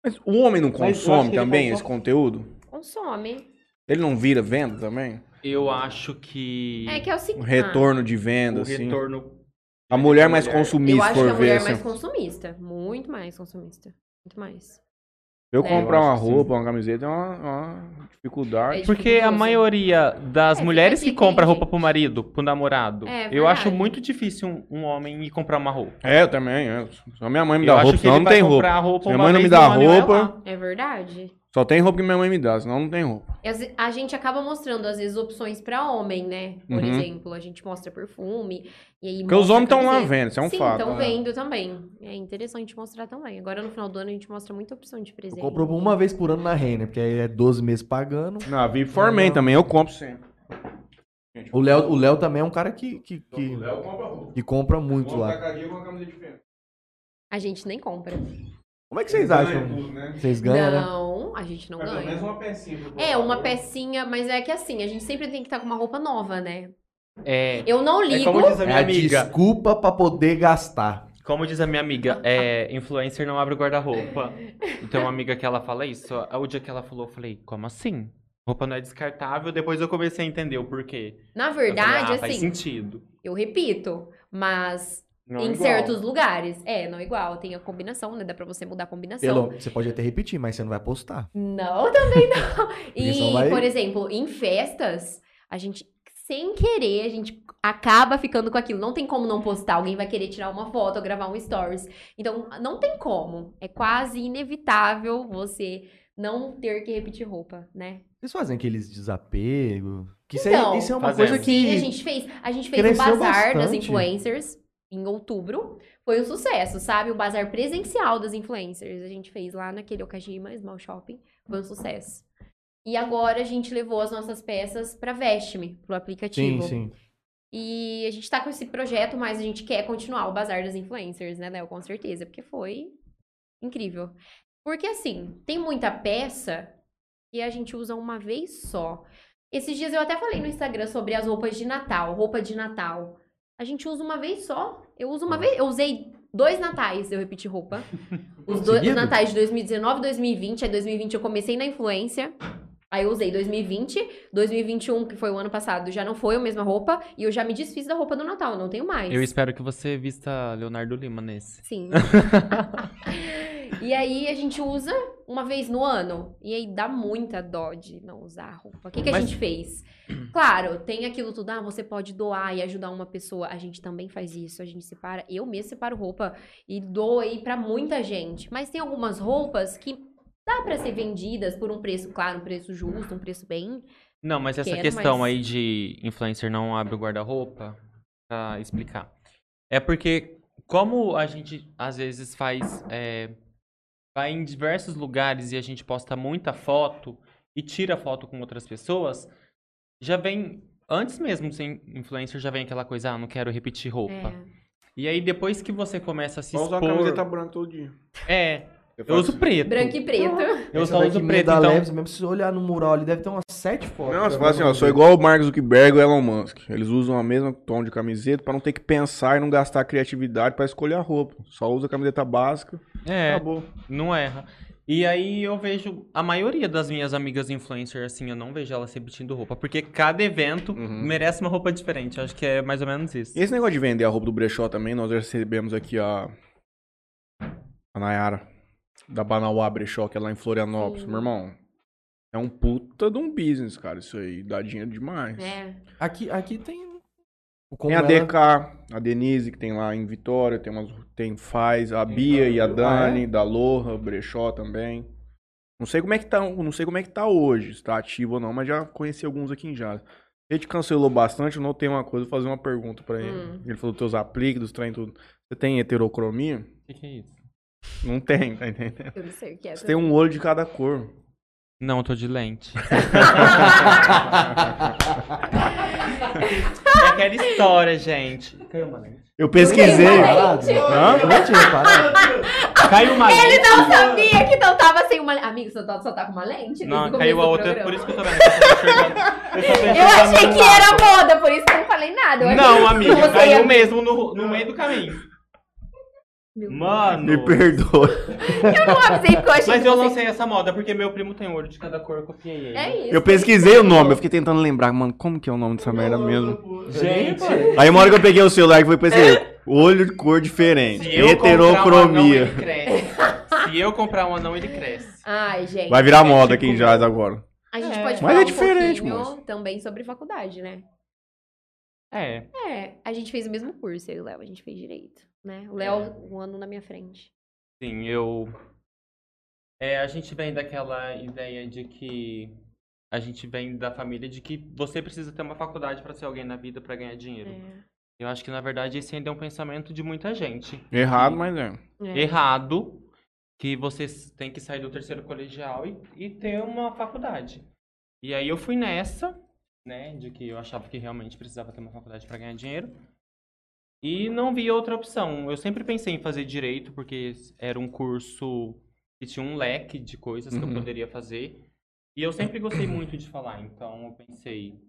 Mas o homem não Mas eu acho consome que ele também consome. esse conteúdo? Consome. Ele não vira venda também? Eu acho que. É que é o Um seguinte. retorno de o venda, assim. retorno. A mulher mais Eu consumista, acho que a ver. mulher é assim. mais consumista. Muito mais consumista. Muito mais. Eu É. comprar Eu uma roupa, uma camiseta é uma, uma dificuldade. É Porque a maioria das É, mulheres que compra roupa pro marido, pro namorado, É, eu acho muito difícil um, um homem ir comprar uma roupa. É, eu também. É. Só minha mãe me eu dá acho roupa, que senão ele não tem roupa. comprar roupa Minha uma mãe não me dá roupa. É verdade. Só tem roupa que minha mãe me dá, senão não tem roupa. A gente acaba mostrando, às vezes, opções pra homem, né? Por Uhum. exemplo, a gente mostra perfume. E aí Porque os homens estão lá vendo, isso é um Sim, fato. estão né? vendo também. É interessante mostrar também. Agora, no final do ano, a gente mostra muita opção de Eu presente. compro uma vez por ano na Renner, porque aí é 12 meses pagando. Na VIP Formen também, eu compro sempre. O Léo, o Léo também é um cara que, que, que, O Léo compra roupa. que compra muito lá. com a camisa diferente. A gente nem compra. Como é que vocês acham? né? Vocês ganham, né? não, a gente não Mas pelo menos ganha. uma pecinha. É, uma pecinha, mas é que assim, a gente sempre tem que estar com uma roupa nova, né? É, Eu não é ligo. como diz a É minha a amiga. desculpa pra poder gastar. Como diz a minha amiga, é, influencer não abre o guarda-roupa. Então, uma amiga que ela fala isso, o dia que ela falou, eu falei, como assim? Roupa não é descartável. Depois eu comecei a entender o porquê. Na Eu falei, verdade, ah, faz assim, sentido. eu repito, mas Não em igual. certos lugares, é, não igual, tem a combinação, né? Dá pra você mudar a combinação. Pelo, você pode até repetir, mas você não vai postar. Não, também não. E, vai- por exemplo, em festas, a gente, sem querer, a gente acaba ficando com aquilo. Não tem como não postar. Alguém vai querer tirar uma foto ou gravar um stories. Então, não tem como. É quase inevitável você não ter que repetir roupa, né? Vocês fazem aqueles desapego? Que isso, Então, é, isso é uma fazemos. coisa que. Sim, a gente fez. A gente fez o cresceu bazar das bastante. influencers em outubro. Foi um sucesso, sabe? O bazar presencial das influencers. A gente fez lá naquele Okajima Small Shopping. Foi um sucesso. E agora a gente levou as nossas peças pra Veste-me, pro Sim, aplicativo. sim. E a gente tá com esse projeto, mas a gente quer continuar o bazar das influencers, né, Léo? Com certeza, porque foi incrível. Porque assim, tem muita peça que a gente usa uma vez só. Esses dias eu até falei no Instagram sobre as roupas de Natal, roupa de Natal. A gente usa uma vez só. Eu uso uma vez, eu usei dois natais, eu repeti roupa. Os dois os natais de 2019 e 2020. Aí 2020 eu comecei na influência. Aí eu usei 2020, 2021, que foi o ano passado, já não foi a mesma roupa. E eu já me desfiz da roupa do Natal, não tenho mais. Eu espero que você vista Leonardo Lima nesse. Sim. E aí a gente usa uma vez no ano. E aí dá muita dó de não usar a roupa. O que, que a Mas- gente fez? Claro, tem aquilo tudo, ah, você pode doar e ajudar uma pessoa. A gente também faz isso. A gente separa, eu mesmo separo roupa e dou aí pra muita gente. Mas tem algumas roupas que dá pra ser vendidas por um preço, claro, um preço justo, um preço bem. Não, mas essa questão mas- aí de influencer não abre o guarda-roupa, pra explicar. É porque, como a gente às vezes faz. é, vai em diversos lugares e a gente posta muita foto e tira foto com outras pessoas, já vem. Antes mesmo de ser influencer, já vem aquela coisa, ah, não quero repetir roupa. É. E aí, depois que você começa a se usar expor... uma camiseta branca todo dia. É, Eu faz uso assim. preto. Branco e preto. Eu Essa só uso preto, então... Leves, mesmo se você olhar no mural ali, deve ter umas sete fotos. Não, você fala assim, ó, sou igual o Mark Zuckerberg e o Elon Musk. Eles usam a mesma tom de camiseta pra não ter que pensar e não gastar criatividade pra escolher a roupa. Só usa a camiseta básica, É, acabou. Não erra. E aí eu vejo a maioria das minhas amigas influencers, assim, eu não vejo elas repetindo roupa. Porque cada evento Uhum. merece uma roupa diferente. Eu acho que é mais ou menos isso. E esse negócio de vender a roupa do brechó também, nós recebemos aqui a, a Nayara, da Banauá Brechó, que é lá em Florianópolis. Sim. Meu irmão, é um puta de um business, cara, isso aí. Dá dinheiro demais. É. Aqui, aqui tem. O Tem a DK, a Denise, que tem lá em Vitória, tem, umas, tem Faz, a Bia e a Dani, da Loja, Brechó também. Não sei como é que tá, não sei como é que tá hoje, se tá ativo ou não, mas já conheci alguns aqui em Jales. Ele te cancelou bastante, eu não tenho uma coisa, vou fazer uma pergunta pra ele. Hum. Ele falou dos teus apliques, dos trem tudo. Você tem heterocromia? O que, que é isso? Não tem, tá entendendo? Eu não sei o que é. Você tem um olho de cada cor. Não, eu tô de lente. é aquela história, gente. Caiu uma lente. Eu pesquisei. Hã? Eu não tinha reparado. Caiu uma lente. Ele não sabia que não tava sem uma Amigo, você só, só tá com uma lente? Não, caiu a outra, programa? por isso que eu tô vendo. Eu tô eu Eu achei que era moda, por isso que eu não falei nada. Eu Não, você caiu ia- mesmo no, no meio do caminho. Meu Mano. Me perdoa. Eu não avisei porque eu achei Mas que eu você... lancei essa moda porque meu primo tem olho de cada cor, eu copiei ele. É isso. Eu pesquisei o nome, eu fiquei tentando lembrar, mano, como que é o nome dessa merda mesmo? Gente, Aí uma hora que eu peguei o celular que foi pesquisar, olho de cor diferente, um heterocromia. cresce. Se eu comprar um anão, ele cresce. Ai, gente. Vai virar moda tipo aqui em Jazz agora. A gente É. pode Mas falar é um diferente, pouquinho moço. também sobre faculdade, né? É. É, a gente fez o mesmo curso, eu e o Léo, a gente fez direito, né? O Léo, É. um ano na minha frente. Sim, eu. É, a gente vem daquela ideia de que. A gente vem da família de que você precisa ter uma faculdade pra ser alguém na vida pra ganhar dinheiro. É. Eu acho que na verdade esse ainda é um pensamento de muita gente. Errado, mas é. É. Errado que você tem que sair do terceiro colegial e, e ter uma faculdade. E aí eu fui nessa, né, de que eu achava que realmente precisava ter uma faculdade pra ganhar dinheiro. E não vi outra opção. Eu sempre pensei em fazer direito porque era um curso que tinha um leque de coisas que Uhum. eu poderia fazer. E eu sempre gostei muito de falar, então eu pensei,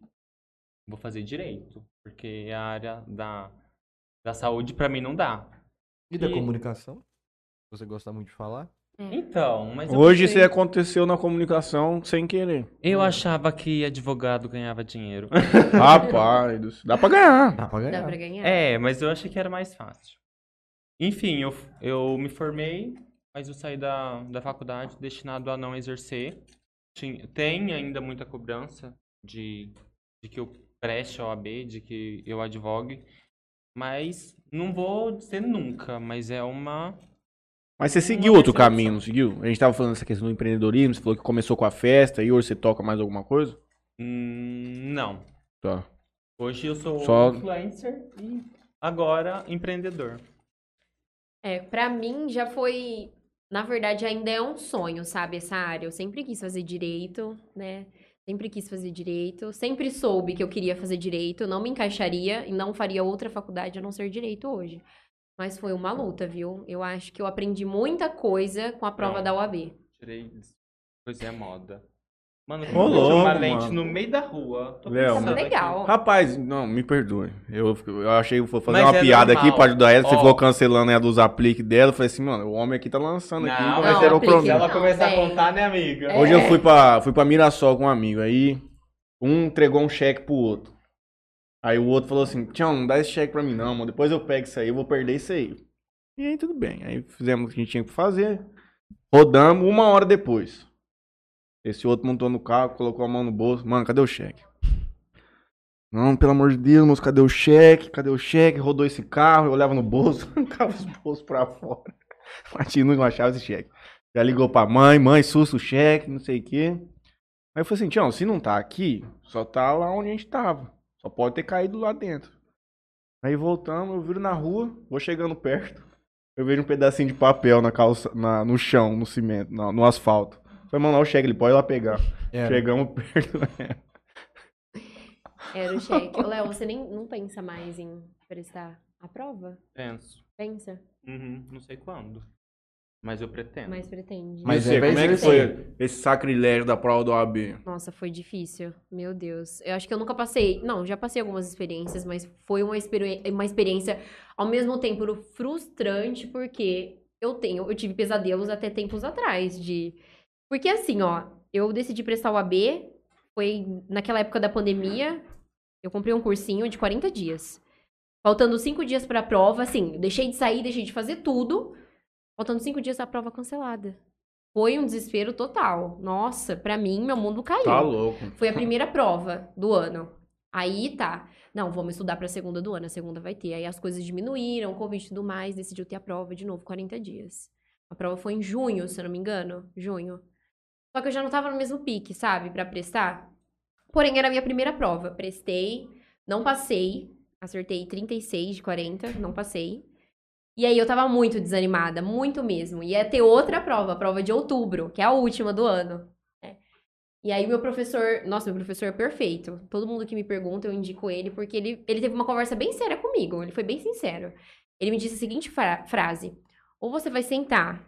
vou fazer direito, porque a área da, da saúde pra mim não dá. E da E- comunicação? Você gosta muito de falar? Então, mas eu Hoje pensei- isso aconteceu na comunicação sem querer. Eu achava que advogado ganhava dinheiro. Rapaz, do céu, dá pra ganhar. Dá pra ganhar. Dá pra ganhar? é, mas eu achei que era mais fácil. Enfim, eu, eu me formei, mas eu saí da, da faculdade destinado a não exercer. Tinha- Tem ainda muita cobrança de, de que eu preste a OAB, de que eu advogue. Mas não vou ser nunca, mas é uma. Mas você seguiu outro caminho, não seguiu? A gente tava falando dessa questão do empreendedorismo, você falou que começou com a festa e hoje você toca mais alguma coisa? hum, não. Tá. Hoje eu sou Só- influencer e agora empreendedor. É, pra mim já foi. Na verdade, ainda é um sonho, sabe, essa área. Eu sempre quis fazer direito, né? Sempre quis fazer direito. Sempre soube que eu queria fazer direito. Não me encaixaria e não faria outra faculdade a não ser direito hoje. Mas foi uma luta, viu? Eu acho que eu aprendi muita coisa com a prova Não. da UAB. Tirei. Pois é, moda. Mano, eu uma louco, lente mano. no meio da rua. Tô Léo, pensando legal. aqui. Rapaz, não, me perdoe. Eu, eu achei que vou fazer Mas uma é piada normal. aqui pra ajudar ela. Você ficou cancelando a dos apliques dela. Eu falei assim, mano, o homem aqui tá lançando aqui. Não, vai não, ser o problema. Se ela começar a Bem. contar, né, amiga? É. Hoje eu fui pra, fui pra Mirassol com um amigo. Aí um entregou um cheque pro outro. Aí o outro falou assim: Tião, não dá esse cheque pra mim, não, mano. Depois eu pego isso aí, eu vou perder isso aí. E aí tudo bem. Aí fizemos o que a gente tinha que fazer. Rodamos uma hora depois. Esse outro montou no carro, colocou a mão no bolso. Mano, cadê o cheque? Não, pelo amor de Deus, moço, cadê o cheque? Cadê o cheque? Rodou esse carro, eu olhava no bolso, arrancava os bolsos pra fora. Batia não achava esse cheque. Já ligou pra mãe, mãe, susto o cheque, não sei o quê. Aí eu falei assim, Tião, se não tá aqui, só tá lá onde a gente tava. Só pode ter caído lá dentro. Aí voltamos, eu viro na rua, vou chegando perto. Eu vejo um pedacinho de papel na calça, na- no chão, no cimento, no, no asfalto. Falei, mano, lá o cheque, ele pode ir lá pegar. É. Chegamos perto. Era o cheque. Ô, Léo, você nem não pensa mais em prestar a prova? Penso. Pensa, Uhum, não sei quando. Mas eu pretendo. mas pretende. Mas Mas é, como é que foi esse sacrilégio da prova do AB? Nossa, foi difícil. Meu Deus. Eu acho que eu nunca passei. Não, já passei algumas experiências, mas foi uma, experi- uma experiência ao mesmo tempo frustrante, porque eu tenho, eu tive pesadelos até tempos atrás de. Porque assim, ó, eu decidi prestar o AB, foi naquela época da pandemia. Eu comprei um cursinho de 40 dias. Faltando cinco dias pra prova, assim, eu deixei de sair, deixei de fazer tudo. Faltando cinco dias a prova cancelada. Foi um desespero total. Nossa, pra mim, meu mundo caiu. Tá louco. Foi a primeira prova do ano. Aí tá. Não, vamos estudar pra segunda do ano. A segunda vai ter. Aí as coisas diminuíram, o Covid e tudo mais. Decidiu ter a prova de novo, 40 dias. A prova foi em junho, se eu não me engano. Junho. Só que eu já não tava no mesmo pique, sabe? Pra prestar. Porém, era a minha primeira prova. Prestei, não passei. Acertei 36 de 40, não passei. E aí eu tava muito desanimada, muito mesmo. Ia ter outra prova, a prova de outubro, que é a última do ano. né? E aí meu professor, nossa, meu professor é perfeito. Todo mundo que me pergunta, eu indico ele, porque ele, ele teve uma conversa bem séria comigo, ele foi bem sincero. Ele me disse a seguinte fra- frase: ou você vai sentar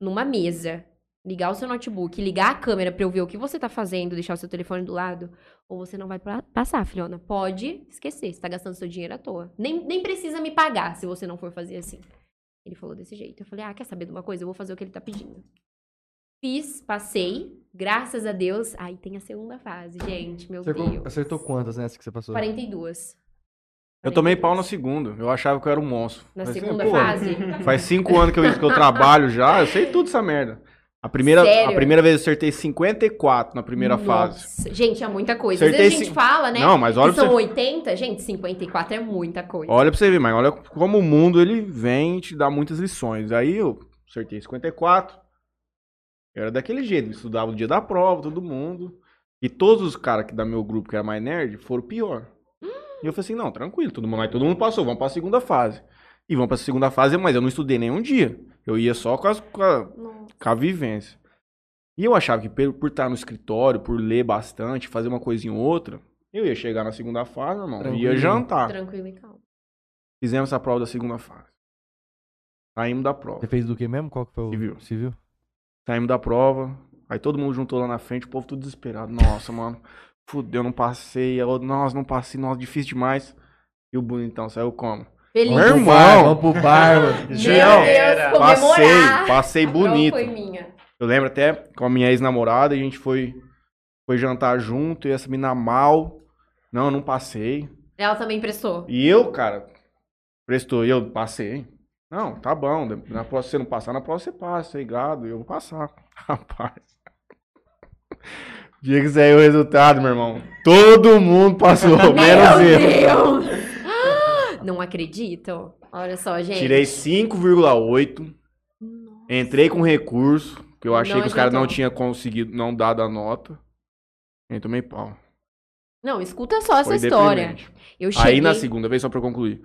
numa mesa, ligar o seu notebook, ligar a câmera pra eu ver o que você tá fazendo, deixar o seu telefone do lado, ou você não vai pra- passar, filhona. Pode esquecer, você tá gastando seu dinheiro à toa. Nem, nem precisa me pagar se você não for fazer assim. Ele falou desse jeito. Eu falei, ah, quer saber de uma coisa? Eu vou fazer o que ele tá pedindo. Fiz, passei, graças a Deus. Aí tem a segunda fase, gente, meu Acertou, Deus. acertou quantas nessa que você passou? 42. Eu tomei 42. pau na segunda. Eu achava que eu era um monstro. Na Falei assim, segunda pô, fase? Faz cinco anos que eu, que eu trabalho já, eu sei tudo essa merda. A primeira, a Sério? primeira vez eu acertei 54 na primeira fase. Nossa, Gente, é muita coisa. Às Acertei vezes a gente fala, né? Não, mas olha que são você, 80. Gente, 54 é muita coisa. olha pra você ver, mas olha como o mundo ele vem e te dá muitas lições. Aí eu acertei 54. Eu era daquele jeito, estudava no dia da prova, todo mundo. E todos os caras que da meu grupo que era mais nerd foram pior. E eu falei assim, não, tranquilo, todo mundo, aí todo mundo passou, vamos pra segunda fase. E vamos pra segunda fase, mas eu não estudei nenhum dia. Eu ia só com, as, com a, com a vivência. E eu achava que por, por estar no escritório, por ler bastante, fazer uma coisinha ou outra, eu ia chegar na segunda fase, irmão, Tranquilo. ia jantar. Tranquilo e calmo. Fizemos essa prova da segunda fase. Saímos da prova. Você fez do que mesmo? Qual que foi o Civil. Civil? Saímos da prova. Aí todo mundo juntou lá na frente, o povo tudo desesperado. Nossa, mano. Fudeu, não passei. Eu, Nossa, não passei. Nossa, difícil demais. E o bonitão saiu como? Feliz. Meu irmão! bar, Vamos pro bar, mano. Meu Deus, Passei, passei bonito. foi minha. Eu lembro até com a minha ex-namorada, a gente foi, foi jantar junto, e essa mina mal. Não, eu não passei. Ela também prestou. E eu, cara, prestou, e eu passei. Não, tá bom. Na próxima você não passar, na próxima você passa, ligado? Eu vou passar. Rapaz. Dia que saiu o resultado, meu irmão. Todo mundo passou, menos Meu eu. Deus! Não acredito. Olha só, gente. Tirei 5,8. Nossa. Entrei com recurso, porque eu achei Não que os caras não adiantou. tinham conseguido, não dado a nota. E tomei pau. Não, escuta só essa Foi história. deprimente. Eu cheguei... Aí na segunda vez, só pra eu concluir.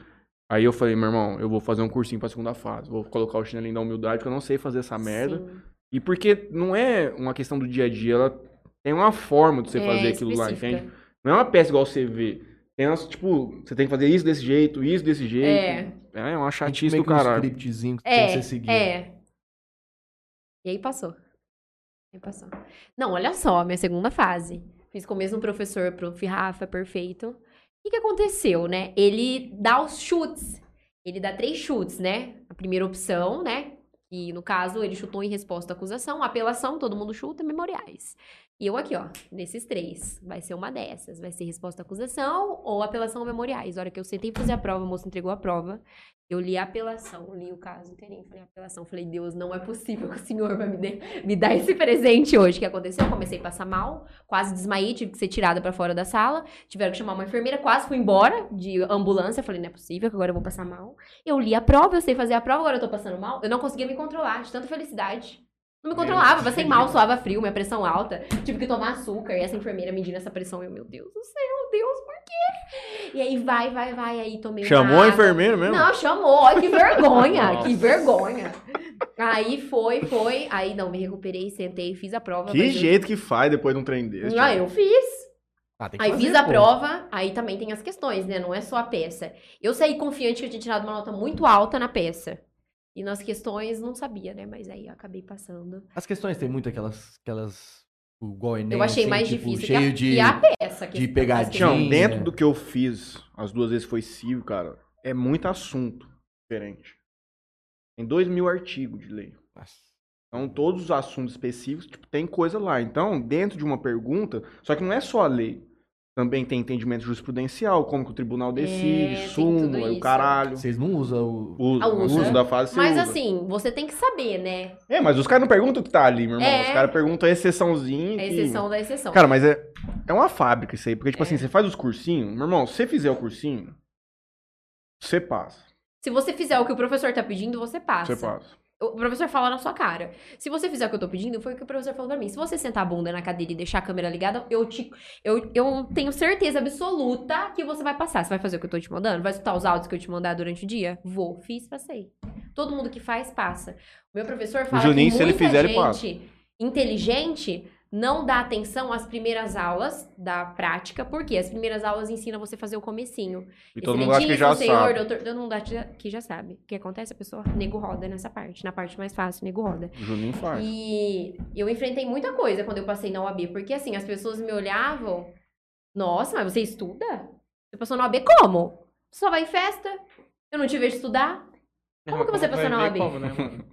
Aí eu falei, meu irmão, eu vou fazer um cursinho pra segunda fase. Vou colocar o chinelinho da humildade, porque eu não sei fazer essa merda. Sim. E porque não é uma questão do dia a dia, ela tem uma forma de você É, fazer aquilo lá, específica. entende? Não é uma peça igual você vê. Tem umas, tipo, você tem que fazer isso desse jeito, isso desse jeito. É. É, uma Tem chatice do que um caralho. scriptzinho que tem que É, ser seguido. é. E aí passou. E aí passou. Não, olha só, minha segunda fase. Fiz com o mesmo professor, prof. Rafa, perfeito. O que, que aconteceu, né? Ele dá os chutes. Ele dá três chutes, né? A primeira opção, né? E no caso, ele chutou em resposta à acusação, apelação, todo mundo chuta, memoriais. E eu aqui, ó, nesses três. Vai ser uma dessas. Vai ser resposta à acusação ou apelação memoriais. A hora que eu sentei fazer a prova, o moço entregou a prova. Eu li a apelação, li o caso inteirinho, falei apelação. Falei, Deus, não é possível que o senhor vai me, de- me dar esse presente hoje. O que aconteceu? Eu comecei a passar mal, quase desmaiei, tive que ser tirada pra fora da sala. Tiveram que chamar uma enfermeira, quase fui embora de ambulância. Falei, não é possível que agora eu vou passar mal. Eu li a prova, eu sei fazer a prova, agora eu tô passando mal. Eu não conseguia me controlar, de tanta felicidade. Não me controlava, passei mal, suava frio, minha pressão alta. Tive que tomar açúcar. E essa enfermeira medindo essa pressão. Eu, meu Deus do céu, Deus, por quê? E aí vai, vai, vai. Aí tomei uma Chamou a enfermeira mesmo? Não, chamou. Ai, que vergonha, Nossa. que vergonha. Aí foi, foi. Aí não, me recuperei, sentei, fiz a prova. Que eu- jeito que faz depois de um trem desse? Ah, eu fiz. Ah, Aí fazer, fiz a pô. prova, aí também tem as questões, né? Não é só a peça. Eu saí confiante que eu tinha tirado uma nota muito alta na peça. E nas questões não sabia, né? Mas aí eu acabei passando. As questões tem muito aquelas. aquelas o igual Enem, eu achei assim, mais tipo, difícil cheio que, a, de. que a peça. de questão- as pegadinha. Tião, dentro né? do que eu fiz, as duas vezes foi civil, cara, é muito assunto diferente. Tem dois mil artigos de lei. Nossa. Então, todos os assuntos específicos, tipo, tem coisa lá. Então, dentro de uma pergunta, só que não é só a lei. Também tem entendimento jurisprudencial, como que o tribunal decide, É, súmula, e o caralho. Vocês não usam o. Uso, Ah, usa. uso da fase Mas usa. assim, você tem que saber, né? É, mas os caras não perguntam o que tá ali, meu irmão. É. Os caras perguntam a exceçãozinha. É a que- exceção da exceção. Cara, mas é, é uma fábrica isso aí. Porque, tipo É. assim, você faz os cursinhos, meu irmão, se você fizer o cursinho, você passa. Se você fizer o que o professor tá pedindo, você passa. Você passa. O professor fala na sua cara. Se você fizer o que eu tô pedindo, foi o que o professor falou pra mim. Se você sentar a bunda na cadeira e deixar a câmera ligada, eu te. Eu, eu tenho certeza absoluta que você vai passar. Você vai fazer o que eu tô te mandando? Vai escutar os áudios que eu te mandar durante o dia? Vou. Fiz, passei. Todo mundo que faz, passa. O meu professor fala Juninho, que se ele muita fizer, ele gente passa. inteligente não dá atenção às primeiras aulas da prática, porque as primeiras aulas ensinam você a fazer o comecinho. E todo mundo acha que já senhor, sabe. doutor, todo mundo acha que já sabe. O que acontece? A pessoa, nego roda nessa parte. Na parte mais fácil, nego roda. Juninho faz. E eu enfrentei muita coisa quando eu passei na UAB, porque assim, as pessoas me olhavam, nossa, mas você estuda? Você passou na UAB como? Só vai em festa? Eu não te vejo estudar? Como que você passou na OAB? como, né, mano?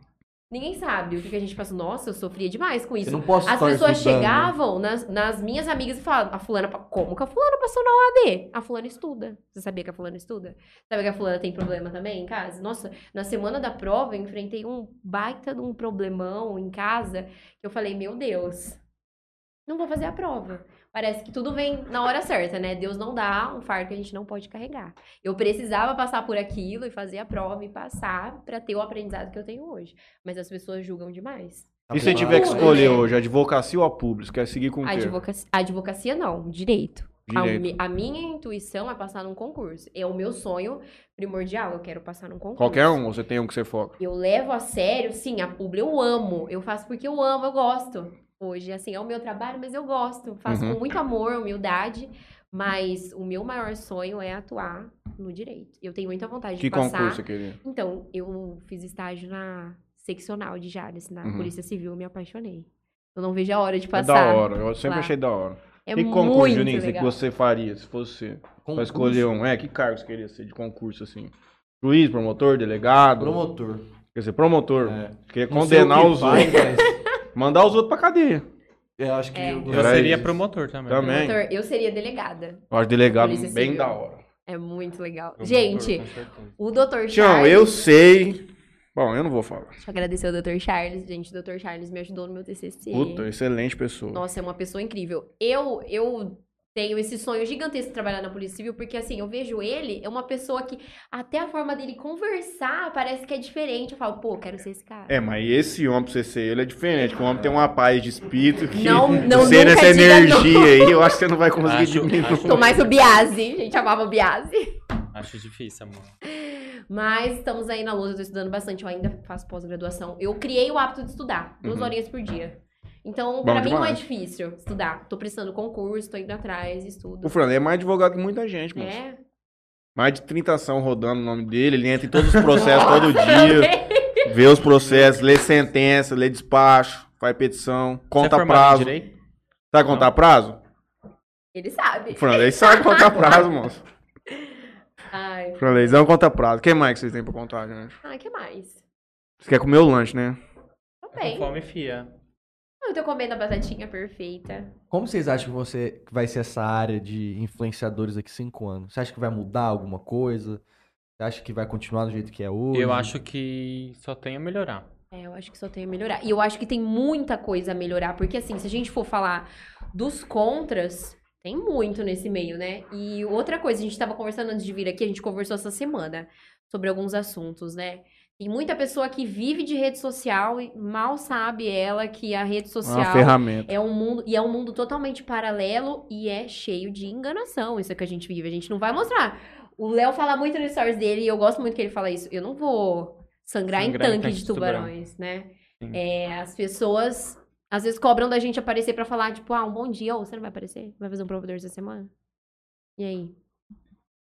Ninguém sabe o que, que a gente passou. Nossa, eu sofria demais com isso. não posso As pessoas estudando. chegavam nas, nas minhas amigas e falavam, a fulana, como que a fulana passou na OAB? A fulana estuda. Você sabia que a fulana estuda? Sabe que a fulana tem problema também em casa? Nossa, na semana da prova eu enfrentei um baita de um problemão em casa que eu falei, meu Deus, não vou fazer a prova. Parece que tudo vem na hora certa, né? Deus não dá um fardo que a gente não pode carregar. Eu precisava passar por aquilo e fazer a prova e passar pra ter o aprendizado que eu tenho hoje. Mas as pessoas julgam demais. E se você tiver que escolher hoje, advocacia ou a público? Quer seguir com o quê? Advocacia, advocacia não, direito. A, Direito. mi- a minha intuição é passar num concurso. É o meu sonho primordial, eu quero passar num concurso. Qualquer um, você tem um que você foca? Eu levo a sério, sim, a publi eu amo. Eu faço porque eu amo, eu gosto. Hoje, assim, é o meu trabalho, mas eu gosto. Faço Uhum. com muito amor, humildade. Mas o meu maior sonho é atuar no direito. Eu tenho muita vontade Que de passar. concurso você queria? Então, eu fiz estágio na seccional de Jales, na Uhum. Polícia Civil, me apaixonei. Eu não vejo a hora de É passar. da hora, eu sempre lá. achei da hora. É que concurso, Juninho, você- que você faria, se fosse você? Pra Concurso, escolher um. É, que cargo você queria ser de concurso, assim? Juiz, promotor, delegado? Promotor. Quer dizer, promotor. É. Queria Não condenar que os faz, outros. mas Mandar os outros pra cadeia. Eu acho que. É. eu- Eu Era seria isso. promotor também. Também. Doutor, eu seria delegada. Eu acho delegado Polícia bem Civil. da hora. É muito legal. Promotor, Gente, com certeza. o doutor Tião, Charles... eu sei. Bom, eu não vou falar. Deixa eu agradecer ao doutor Charles. Gente, o doutor Charles me ajudou no meu TCC. Puta, excelente pessoa. Nossa, é uma pessoa incrível. Eu, eu tenho esse sonho gigantesco de trabalhar na Polícia Civil, porque assim, eu vejo ele, é uma pessoa que até a forma dele conversar parece que é diferente. Eu falo, pô, quero ser esse cara. É, mas esse homem pra você ser ele é diferente. O homem tem uma paz de espírito que Não- não, nessa diga energia aí, eu acho que você não vai conseguir Acho- diminuir. acho- Tô mais o Biase. A gente amava o Biase. Acho difícil, amor. Mas estamos aí na luta, eu tô estudando bastante. Eu ainda faço pós-graduação. Eu criei o hábito de estudar, duas Uhum. horinhas por dia. Então, Bom pra mim não é difícil estudar. Tô prestando concurso, tô indo atrás, estudo. O Fran é mais advogado que muita gente, mano. É. Mais de 30 ação rodando o nome dele, ele entra em todos os processos todo dia, vê os processos, lê sentença, lê despacho, faz petição, Você é conta formado em prazo. direito? Sabe contar prazo? Ele sabe. O Franley sabe contar prazo, moço. Ai. O Franleyzão conta prazo. O que mais que vocês têm pra contar, gente? Ah, o que mais? Você quer comer o lanche, né? Com Também. fome, fia. Eu tô comendo a batatinha perfeita. Como vocês acham que você vai ser essa área de influenciadores daqui cinco anos? Você acha que vai mudar alguma coisa? Você acha que vai continuar do jeito que é hoje? Eu acho que só tem a melhorar. É, eu acho que só tem a melhorar. E eu acho que tem muita coisa a melhorar, porque assim, se a gente for falar dos contras, tem muito nesse meio, né? E outra coisa, a gente tava conversando antes de vir aqui, a gente conversou essa semana sobre alguns assuntos, né? Tem muita pessoa que vive de rede social e mal sabe ela que a rede É social uma ferramenta. é um mundo e é um mundo totalmente paralelo e é cheio de enganação isso que a gente vive. A gente não vai mostrar. O Léo fala muito no stories dele e eu gosto muito que ele fala isso. Eu não vou sangrar, Sangrar em tanque de tubarões, né? Sim. É, as pessoas às vezes cobram da gente aparecer pra falar, tipo, ah, um bom dia, ou você não vai aparecer? Vai fazer um provedor essa semana? E aí?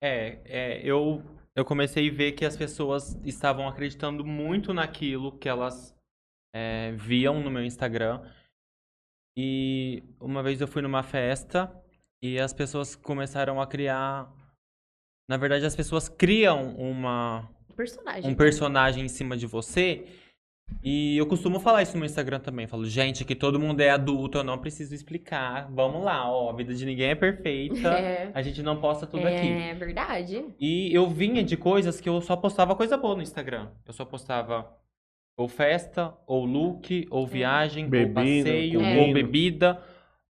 É, é, eu, eu comecei a ver que as pessoas estavam acreditando muito naquilo que elas é, viam no meu Instagram. E uma vez eu fui numa festa e as pessoas começaram a criar. Na verdade, as pessoas criam uma, Personagem. um personagem em cima de você. E eu costumo falar isso no meu Instagram também. Falo, gente, aqui todo mundo é adulto, eu não preciso explicar. Vamos lá, ó, a vida de ninguém é perfeita. É, A gente não posta tudo aqui. é verdade. E eu vinha de coisas que eu só postava coisa boa no Instagram. Eu só postava ou festa, ou look, ou viagem, Bebida, ou passeio, comida. ou bebida,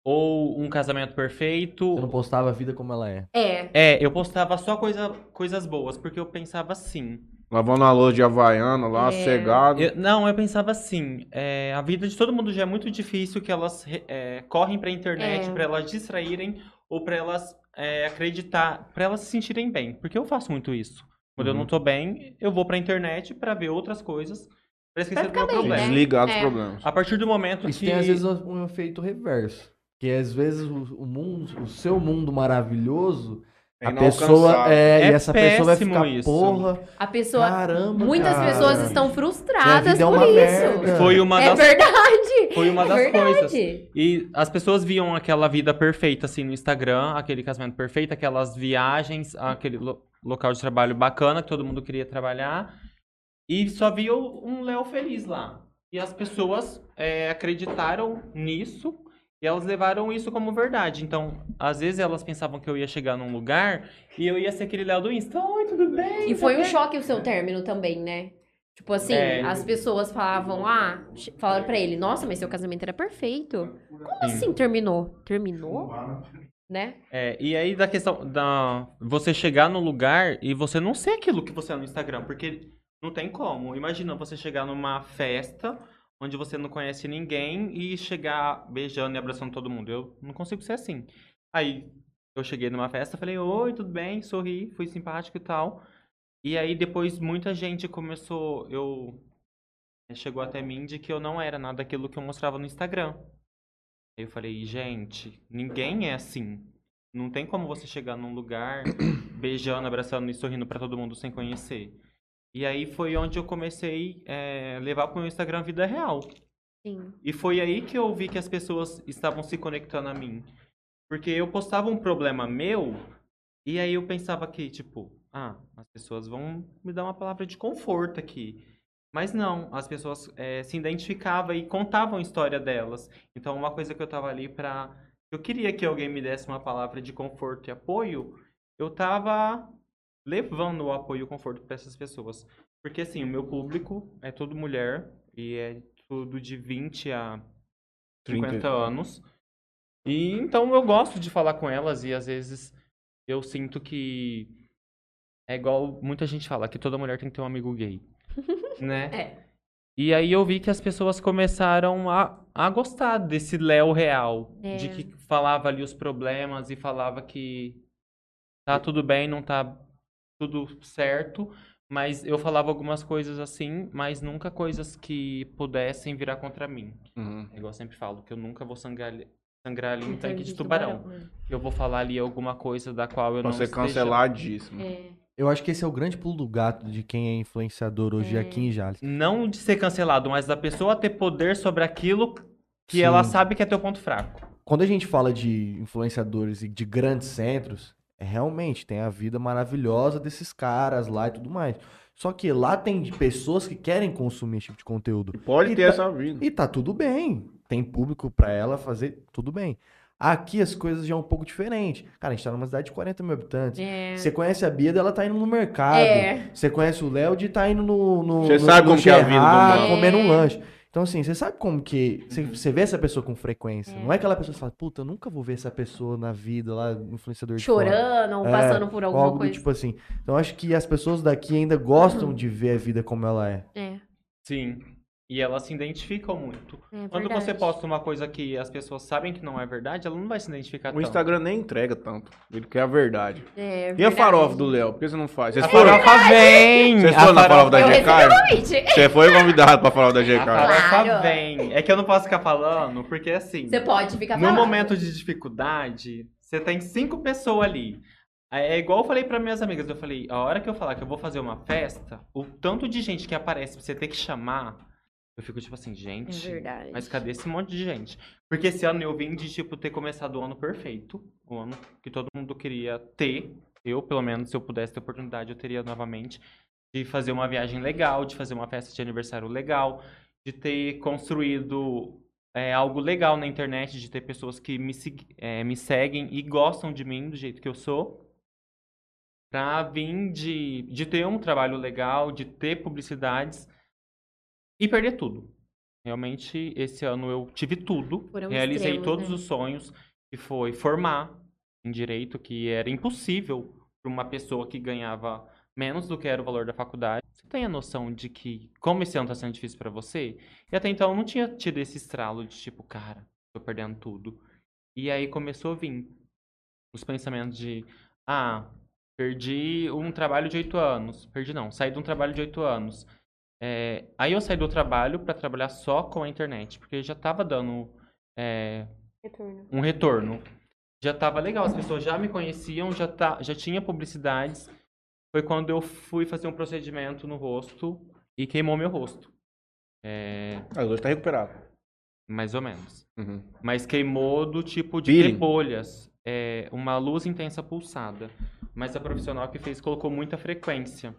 ou um casamento perfeito. Você não postava a vida como ela é. É. É, eu postava só coisa, coisas boas, porque eu pensava assim. Lavando a louça de Havaiana lá, É. cegado. Eu- não, eu pensava assim, é, a vida de todo mundo já é muito difícil que elas é, correm pra internet É. pra elas distraírem ou pra elas é, acreditar, pra elas se sentirem bem. Porque eu faço muito isso. Quando eu Uhum. não tô bem, eu vou pra internet pra ver outras coisas, pra esquecer do ficar meu bem, problema. né? Desligar dos É. problemas. A partir do momento Isso que tem às vezes um efeito reverso. Que às vezes o, o mundo, o seu mundo maravilhoso, É a pessoa é, É e essa pessoa vai ficar, isso. porra, A pessoa. caramba, muitas cara. pessoas estão frustradas é por uma isso. merda. foi uma É das verdade. foi uma das verdade. coisas. E as pessoas viam aquela vida perfeita, assim, no Instagram, aquele casamento perfeito, aquelas viagens, aquele lo- local de trabalho bacana que todo mundo queria trabalhar. E só via o- um Léo feliz lá. E as pessoas é, acreditaram nisso e elas levaram isso como verdade. Então, às vezes elas pensavam que eu ia chegar num lugar e eu ia ser aquele Léo do Insta. Oi, tudo bem? E foi um Tudo bem?" choque o seu término também, né? Tipo assim, É. as pessoas falavam, ah, falaram pra ele, nossa, mas seu casamento era perfeito. Como Sim. assim terminou? Terminou? Né? É, e aí da questão da você chegar no lugar e você não ser aquilo que você é no Instagram, porque não tem como. Imagina você chegar numa festa onde você não conhece ninguém e chegar beijando e abraçando todo mundo. Eu não consigo ser assim. Aí eu cheguei numa festa, falei: "Oi, tudo bem?", sorri, fui simpático e tal. E aí depois muita gente começou, eu chegou até mim de que eu não era nada daquilo que eu mostrava no Instagram. Aí eu falei, gente, ninguém é assim. Não tem como você chegar num lugar beijando, abraçando e sorrindo pra todo mundo sem conhecer. E aí foi onde eu comecei a levar pro meu Instagram vida real. Sim. E foi aí que eu vi que as pessoas estavam se conectando a mim. Porque eu postava um problema meu, e aí eu pensava que, tipo, ah, as pessoas vão me dar uma palavra de conforto aqui. Mas não, as pessoas eh, se identificavam e contavam a história delas. Então, uma coisa que eu tava ali pra. Eu queria que alguém me desse uma palavra de conforto e apoio, eu tava levando o apoio e o conforto pra essas pessoas. Porque, assim, o meu público é tudo mulher, e é tudo de 20 a 50 30. anos. E então eu gosto de falar com elas e às vezes eu sinto que é igual muita gente fala que toda mulher tem que ter um amigo gay, né? É. E aí eu vi que as pessoas começaram a, a gostar desse Léo real, É. de que falava ali os problemas e falava que tá tudo bem, não tá tudo certo, mas eu falava algumas coisas assim, mas nunca coisas que pudessem virar contra mim. Uhum. É igual eu sempre falo, que eu nunca vou sangrar, ali- sangrar ali um tanque de tubarão. né? Eu vou falar ali alguma coisa da qual eu Pra não ser esteja... canceladíssimo. É. Eu acho que esse é o grande pulo do gato de quem é influenciador hoje É. aqui em Jales. Não de ser cancelado, mas da pessoa ter poder sobre aquilo que Sim. ela sabe que é teu ponto fraco. Quando a gente fala de influenciadores e de grandes centros, realmente tem a vida maravilhosa desses caras lá e tudo mais. Só que lá tem pessoas que querem consumir esse tipo de conteúdo. Pode E ter tá- essa vida. E tá tudo bem. Tem público pra ela fazer tudo bem. Aqui as coisas já é um pouco diferente. Cara, a gente tá numa cidade de 40 mil habitantes. É. Você conhece a Bia dela tá indo no mercado. É. Você conhece o Léo de tá indo no. no Você no- sabe no como que é a vida do Gerard, Léo. comendo um É. lanche. Então, assim, você sabe como que. Você, Uhum. você vê essa pessoa com frequência. É. Não é aquela pessoa que fala, puta, eu nunca vou ver essa pessoa na vida lá, influenciador de fora. Chorando ou É, passando por Ou alguma algo do coisa. tipo assim. Então, acho que as pessoas daqui ainda gostam de ver a vida como ela é. É, Sim. E elas se identificam muito. é Quando verdade. você posta uma coisa que as pessoas sabem que não é verdade, ela não vai se identificar O tanto. Instagram nem entrega tanto. Ele quer a verdade. É E a verdade. farofa do Léo? Por que você não faz? Vocês A foram, farofa vem! Vocês A foram na farofa da GK? o. Você foi convidado pra farofa da A GK. farofa Claro. vem. É que eu não posso ficar falando, porque assim, Você pode ficar no falando. momento de dificuldade, você tem cinco pessoas ali. É igual eu falei pra minhas amigas, eu falei, a hora que eu falar que eu vou fazer uma festa, o tanto de gente que aparece pra você ter que chamar, eu fico tipo assim, É gente, verdade. mas cadê esse monte de gente? Porque esse ano eu vim de, tipo, ter começado o ano perfeito. O ano que todo mundo queria ter. Eu, pelo menos, se eu pudesse ter oportunidade, eu teria novamente. De fazer uma viagem legal, de fazer uma festa de aniversário legal, de ter construído é, algo legal na internet, de ter pessoas que me, é, me seguem e gostam de mim do jeito que eu sou. Pra vir de, de ter um trabalho legal, de ter publicidades e perder tudo. Realmente, esse ano eu tive tudo. Foram realizei extremos, todos né? os sonhos, que foi formar em direito, que era impossível para uma pessoa que ganhava menos do que era o valor da faculdade. Você tem a noção de que, como esse ano tá sendo difícil para você? E até então eu não tinha tido esse estralo de tipo, cara, tô perdendo tudo. E aí começou a vir os pensamentos de, ah, perdi um trabalho de oito anos. Perdi não, saí de um trabalho de oito anos. É, aí eu saí do trabalho para trabalhar só com a internet, porque já tava dando é, Retorno. um retorno. Já tava legal, as pessoas já me conheciam, já, tá, já tinha publicidades. Foi quando eu fui fazer um procedimento no rosto e queimou meu rosto. É, Ah, hoje tá recuperado. mais ou menos. Uhum. Mas queimou do tipo de Peeling? bolhas. É, uma luz intensa pulsada. Mas a profissional que fez colocou muita frequência.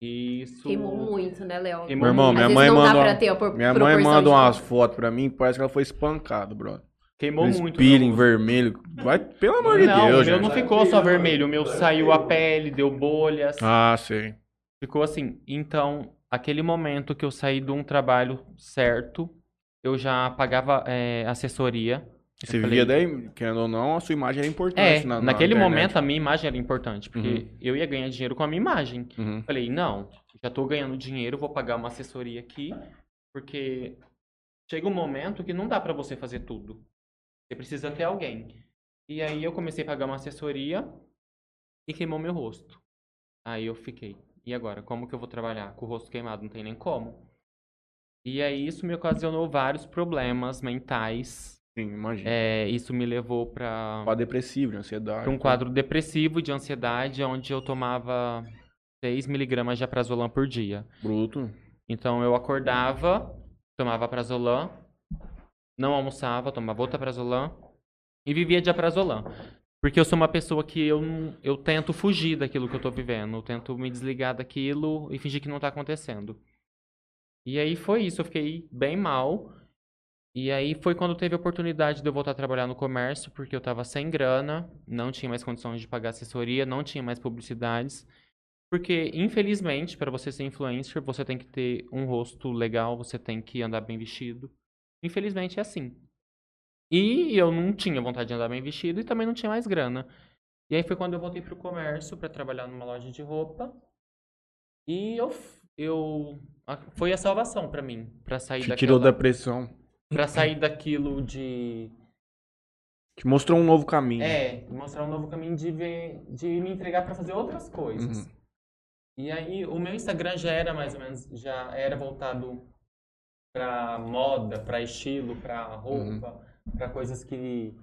E isso. Queimou muito, né, Léo? Meu irmão, Às minha mãe manda dá pra uma- ter Minha mãe manda umas fotos pra mim, parece que ela foi espancada, brother. Queimou Aqueles muito. peeling vermelho. Vai, pelo amor de não, Deus, o meu gente. não ficou só vermelho. O meu saiu a pele, deu bolhas. Ah, sei. Ficou assim. Então, aquele momento que eu saí de um trabalho certo, eu já pagava é, assessoria. E Você Eu vivia falei- daí, querendo ou não, a sua imagem era É, importante na, na naquele internet. momento a minha imagem era importante, porque Uhum. eu ia ganhar dinheiro com a minha imagem. Uhum. Falei, não, já tô ganhando dinheiro, vou pagar uma assessoria aqui, porque chega um momento que não dá pra você fazer tudo. Você precisa ter alguém. E aí eu comecei a pagar uma assessoria e queimou meu rosto. Aí eu fiquei, e agora? Como que eu vou trabalhar? Com o rosto queimado, não tem nem como. E aí isso me ocasionou vários problemas mentais. Sim, imagina. É, isso me levou pra Quadro depressivo, de ansiedade. para um quadro depressivo de ansiedade, onde eu tomava 6 miligramas de aprazolam por dia. Bruto. Então eu acordava, tomava aprazolam, não almoçava, tomava outra aprazolam e vivia de aprazolam. Porque eu sou uma pessoa que eu, eu tento fugir daquilo que eu tô vivendo, eu tento me desligar daquilo e fingir que não tá acontecendo. E aí foi isso, eu fiquei bem mal. E aí foi quando teve a oportunidade de eu voltar a trabalhar no comércio, porque eu tava sem grana, não tinha mais condições de pagar assessoria, não tinha mais publicidades. Porque, infelizmente, para você ser influencer, você tem que ter um rosto legal, você tem que andar bem vestido. Infelizmente é assim. E eu não tinha vontade de andar bem vestido e também não tinha mais grana. E aí foi quando eu voltei pro comércio para trabalhar numa loja de roupa. E eu, eu foi a salvação para mim, para sair Te daquela, tirou da pressão. Para sair daquilo de Te mostrou um novo caminho. é, mostrar um novo caminho de ver, de me entregar para fazer outras coisas. Uhum. E aí, o meu Instagram já era mais ou menos, já era voltado pra moda, pra estilo, pra roupa, pra coisas que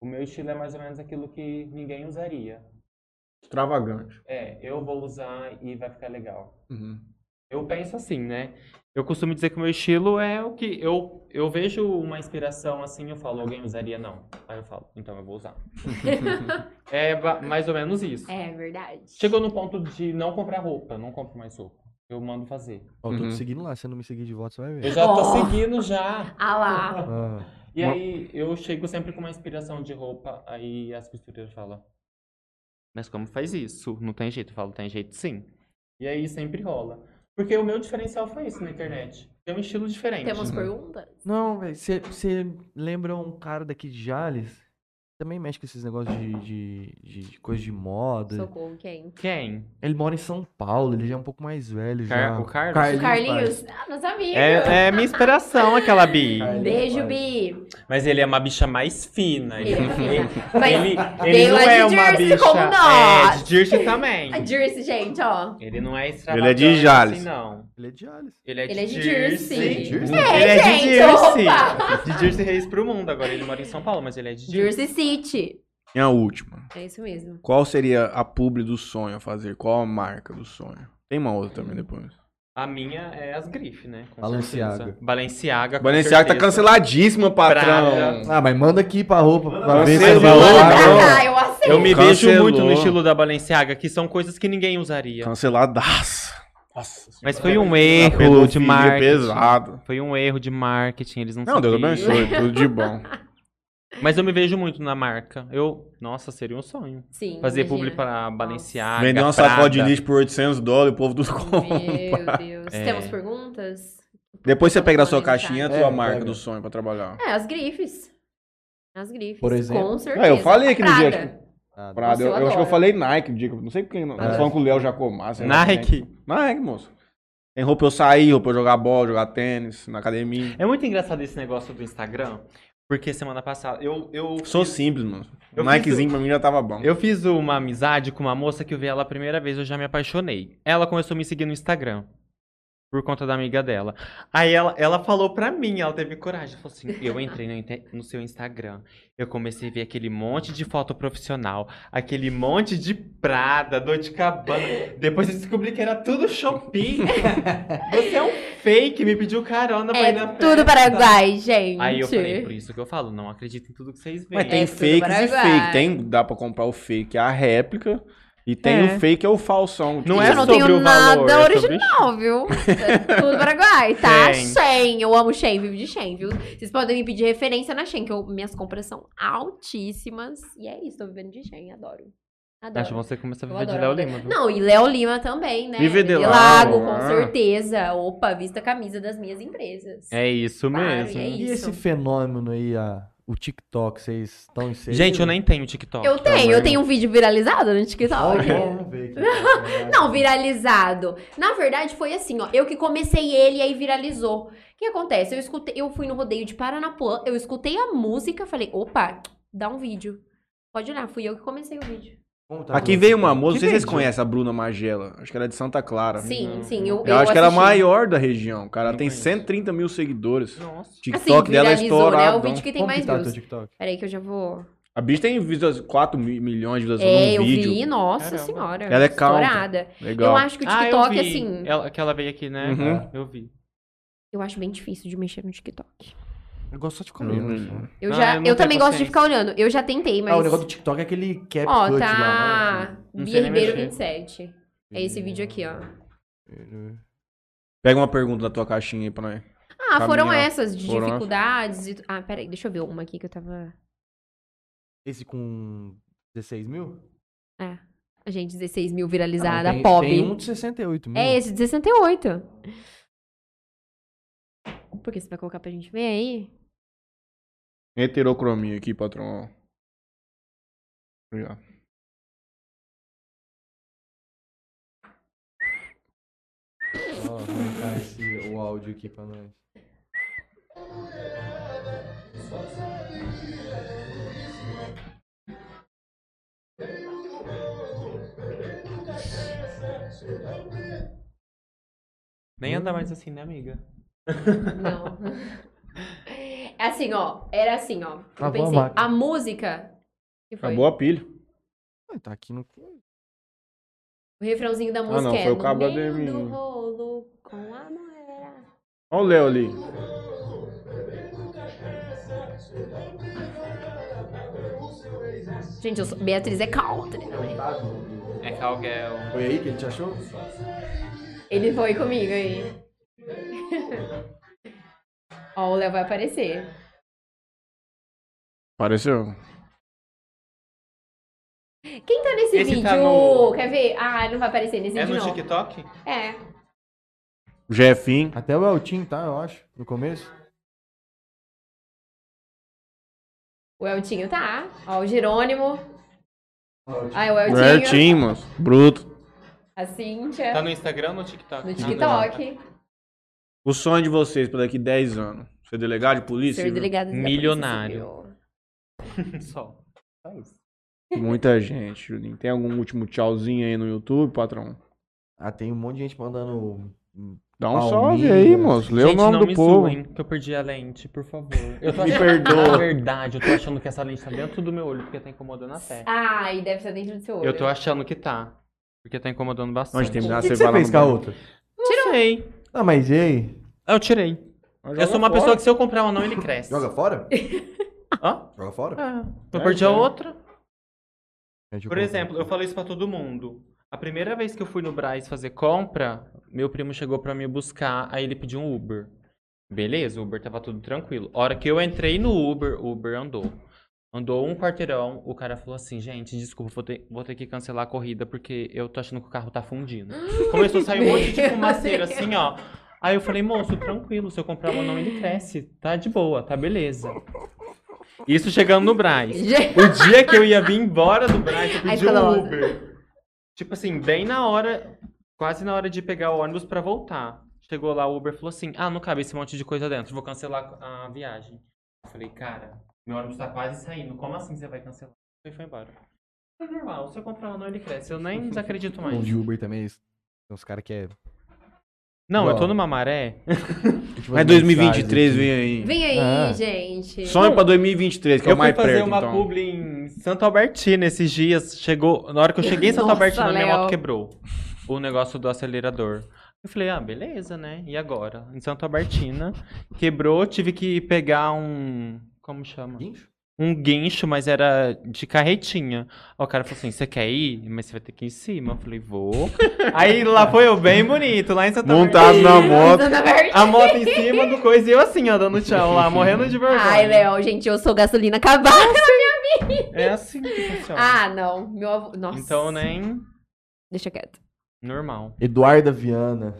o meu estilo é mais ou menos aquilo que ninguém usaria. Extravagante. É, eu vou usar e vai ficar legal. Uhum. Eu penso assim, né? Eu costumo dizer que o meu estilo é o que eu eu vejo uma inspiração assim, eu falo, alguém usaria não. Aí eu falo, então eu vou usar. é mais ou menos isso. É verdade. Chegou no ponto de não comprar roupa, não compro mais roupa. Eu mando fazer. Ó, eu tô Uhum. te seguindo lá, se você não me seguir de volta, você vai Eu ver. já tô Oh. seguindo já. Ah lá. Ah, E aí eu chego sempre com uma inspiração de roupa, aí as costureiras falam, mas como faz isso? Não tem jeito? Eu falo, tem jeito sim. E aí sempre rola. Porque o meu diferencial foi isso na internet. Tem um estilo diferente. Temos perguntas? Não, velho, você lembra um cara daqui de Jales? Também mexe com esses negócios de, de, de, de coisa de moda. Socorro, quem? Quem? Ele mora em São Paulo, ele já é um pouco mais velho já. Car- o Carlos? O Carlinhos? Ah, nosso amigo. É, é minha inspiração aquela Bi. Carlinhos. Beijo, Bi. Mas ele é uma bicha mais fina. Ele, Ele é ele. Mas ele, ele não é de uma Jersey bicha. como É, nós. de Jersey também. A Jersey, gente, ó. Ele não é Ele extravagante é de Jales. assim, não. Ele é de Jales. Ele é de, Ele é de Jersey. Jersey. Jersey? É, ele é de opa. De Jersey Reis pro mundo. Agora ele mora em São Paulo, mas ele é de Jersey. Jersey City. E a última. É isso mesmo. Qual seria a publi do sonho a fazer? Qual a marca do sonho? Tem uma outra também depois. A minha é as grife, né? Com Balenciaga. certeza. Balenciaga. com Balenciaga tá certeza. canceladíssima, patrão. Prada. Ah, mas manda aqui pra roupa. Pra ver se pra cá, eu aceito. Eu me vejo muito no estilo da Balenciaga, que são coisas que ninguém usaria. Canceladaço. Nossa Mas foi um erro de marketing. pesado. Foi um erro de marketing, eles não Não, Deus sabiam. abençoe. Tudo de bom. Mas eu me vejo muito na marca. Eu, nossa, seria um sonho. Sim. Fazer imagina. publi pra Balenciaga, Vender uma sacola de lixo por 800 dólares, o povo tudo compra. Meu Deus. É. Temos perguntas? Depois você pega da sua caixinha a É, tua marca pega. do sonho pra trabalhar. É, as grifes. As grifes. Por exemplo? Com certeza. É, eu falei aquele Prada. dia, Ah, Prada, Nossa, eu, eu acho que eu falei Nike dia, não sei quem. Não, É. falando com o Léo Jacomar. sei lá Nike. Nike, moço. Tem roupa pra eu sair, roupa pra eu jogar bola, jogar tênis, na academia. É muito engraçado esse negócio do Instagram, porque semana passada eu eu Sou fiz- simples, mano. Eu O fiz Nikezinho pra mim já tava bom. Eu fiz uma amizade com uma moça que eu vi ela a primeira vez, eu já me apaixonei. Ela começou a me seguir no Instagram. Por conta da amiga dela. Aí ela, ela falou pra mim, ela teve coragem. Falou assim: eu entrei no, inte- no seu Instagram. Eu comecei a ver aquele monte de foto profissional, aquele monte de Prada, dor de cabana. Depois eu descobri que era tudo Shopee. Você é um fake, me pediu carona pra ir na É festa. tudo Paraguai, gente. Aí eu falei, por isso que eu falo, não acredito em tudo que vocês veem. Mas tem É tudo fakes e Paraguai. fake. Tem, dá pra comprar o fake, a réplica. E tem É. o fake, é o falsão. Não Gente, é eu não sobre tenho o nada valor, é sobre original, viu? É tudo Paraguai, tá? Tem. Shein. Eu amo Shein, vivo de Shein, viu? Vocês podem me pedir referência na Shein, que eu- minhas compras são altíssimas. E é isso, tô vivendo de Shein, adoro. Adoro. Acho que você começa a viver de Léo. Lima. viu? Não, e Léo Lima também, né? Vive de Lago, Lago, com ah. certeza. Opa, vista a camisa das minhas empresas. É isso Claro, mesmo. e é E isso. esse fenômeno aí, a, o TikTok, vocês estão inseridos? Gente, eu nem tenho TikTok. Eu tenho, eu tenho um vídeo viralizado no TikTok. Vamos ver aqui. Não, viralizado. Na verdade, foi assim, ó. Eu que comecei ele e aí viralizou. O que acontece? Eu escutei, eu fui no rodeio de Paranapuã, eu escutei a música, falei, opa, dá um vídeo. Pode olhar, fui eu que comecei o vídeo. Tá Aqui veio uma moça, não Que sei se vocês conhecem a Bruna Magela. Acho que ela é de Santa Clara. Sim, sim, eu, Eu, acho que ela é a maior da região, cara. Ela tem conheço. 130 mil seguidores. Nossa. Assim, TikTok dela é viralizou, né? estourado. O vídeo que tem Como mais que tá views. Peraí que eu já vou... A bicha tem visualiz- 4 mi- milhões de visualizações É, num eu vídeo. vi, nossa Caramba. senhora. Ela é estourada. Legal. Eu acho que o Ah, TikTok, eu vi. assim, Ela, que ela veio aqui, né? Uhum. Eu vi. eu acho bem difícil de mexer no TikTok. Eu gosto só de comer. Hum. né? Eu, Ah, já, eu eu, tenho também gosto de ficar olhando. Eu já tentei, mas... Ah, o negócio do TikTok é aquele cap Ó, cut tá. lá. né? Não Bia Ribeiro mexer. 27. É esse vídeo aqui, ó. Pega uma pergunta da tua caixinha aí pra nós. Ah, foram essas, de Foram dificuldades e... Ah, peraí, deixa eu ver uma aqui que eu tava... Esse com 16 mil? É, a gente, 16 mil Ah, viralizada, tem, pop. Tem um de 68 mil. É esse, de 68. Por que você vai colocar pra gente ver aí? Heterocromia aqui, patrão. Obrigado. Ó, vou aumentar esse, o áudio aqui pra nós. Nem anda mais assim, né, amiga? Não. É assim, ó. Era assim, ó. Eu Travou a pensei, máquina. a música... Que foi? Acabou a pilha. Ah, tá aqui no... O refrãozinho da Ah, música não, é foi o no cabo da meio do rolo com a moeda. Olha o Léo ali. Gente, eu sou... Beatriz é country. É Calguel. Foi aí que ele te achou? Ele foi comigo aí. Ó, o Léo vai aparecer. Apareceu. Quem tá nesse Esse vídeo? tá no- Quer ver? Ah, não vai aparecer nesse É vídeo, no não. TikTok? É. Jefinho. Até o Eltim, tá? Eu acho. No começo. O Eltinho tá. Ó, o Jerônimo. Ah, o Eltinho. Certinho, moço. Bruto. A Cíntia. Tá no Instagram ou no TikTok? No Ah, TikTok. O sonho de vocês pra daqui 10 anos? Ser delegado de polícia? Ser delegado Polícia Milionário. Só. Só isso. Muita gente, Julinho. Tem algum último tchauzinho aí no YouTube, patrão? Ah, tem um monte de gente mandando. Dá um salve aí, moço. Lê o Gente, nome não do me povo. zoem, que eu perdi a lente, por favor. Eu tô Me achando- perdoa. Na verdade, eu tô achando que essa lente tá dentro do meu olho, porque tá incomodando até. Ai, deve estar dentro do seu olho. Eu tô achando que tá. Porque tá incomodando bastante. Onde terminar, O que, que você você vai lá fez com a outra? Não sei. Ah, mas e aí? Eu tirei. Eu sou uma pessoa que se eu comprar um não, ele cresce. Joga fora? Hã? Joga fora? É. Eu É, perdi a é. outra. Gente, eu Por exemplo, eu falei isso pra todo mundo. A primeira vez que eu fui no Braz fazer compra, meu primo chegou pra me buscar, aí ele pediu um Uber. Beleza, o Uber tava tudo tranquilo. A hora que eu entrei no Uber, o Uber andou. Andou um quarteirão, o cara falou assim, gente, desculpa, vou ter, vou ter que cancelar a corrida porque eu tô achando que o carro tá fundindo. Começou a sair um monte de fumaceira, assim, ó. Aí eu falei, moço, tranquilo, se eu comprar uma não, ele cresce. Tá de boa, tá beleza. Isso chegando no Braz. O dia que eu ia vir embora do Braz, eu pedi um. Uber. Tipo assim, bem na hora, quase na hora de pegar o ônibus pra voltar. Chegou lá, o Uber falou assim: Ah, não cabe esse monte de coisa dentro, vou cancelar a viagem. Eu falei, cara, meu ônibus tá quase saindo, como assim você vai cancelar? E foi embora. É normal, se eu comprar um não, ele cresce. Eu nem desacredito Um mais. de Uber também. Tem uns caras que é. Não, eu tô numa maré. Mas 2023 vem aí. vem aí, Ah. gente. Sonho pra 2023, que é eu o fui mais fazer perto, uma então. publi em Santo Albertino esses dias. Chegou, na hora que eu cheguei em Santo Nossa, Albertino, minha moto quebrou. O negócio do acelerador. Eu falei, ah, beleza, né? E agora? Em Santo Albertina, quebrou, tive que pegar um. Como chama? Guincho? Um guincho, mas era de carretinha. Aí o cara falou assim: você quer ir? Mas você vai ter que ir em cima. Eu falei, vou. Aí lá foi eu, bem bonito, lá em Santo Montado na moto. Santa. A moto em cima do coisa e eu assim, ó, dando tchau lá, morrendo de vergonha. Ai, Léo, gente, eu sou gasolina acabada. É assim que funciona. Ah, não. Meu avô. Nossa. Então, nem. Deixa quieto. Normal. Eduarda Viana.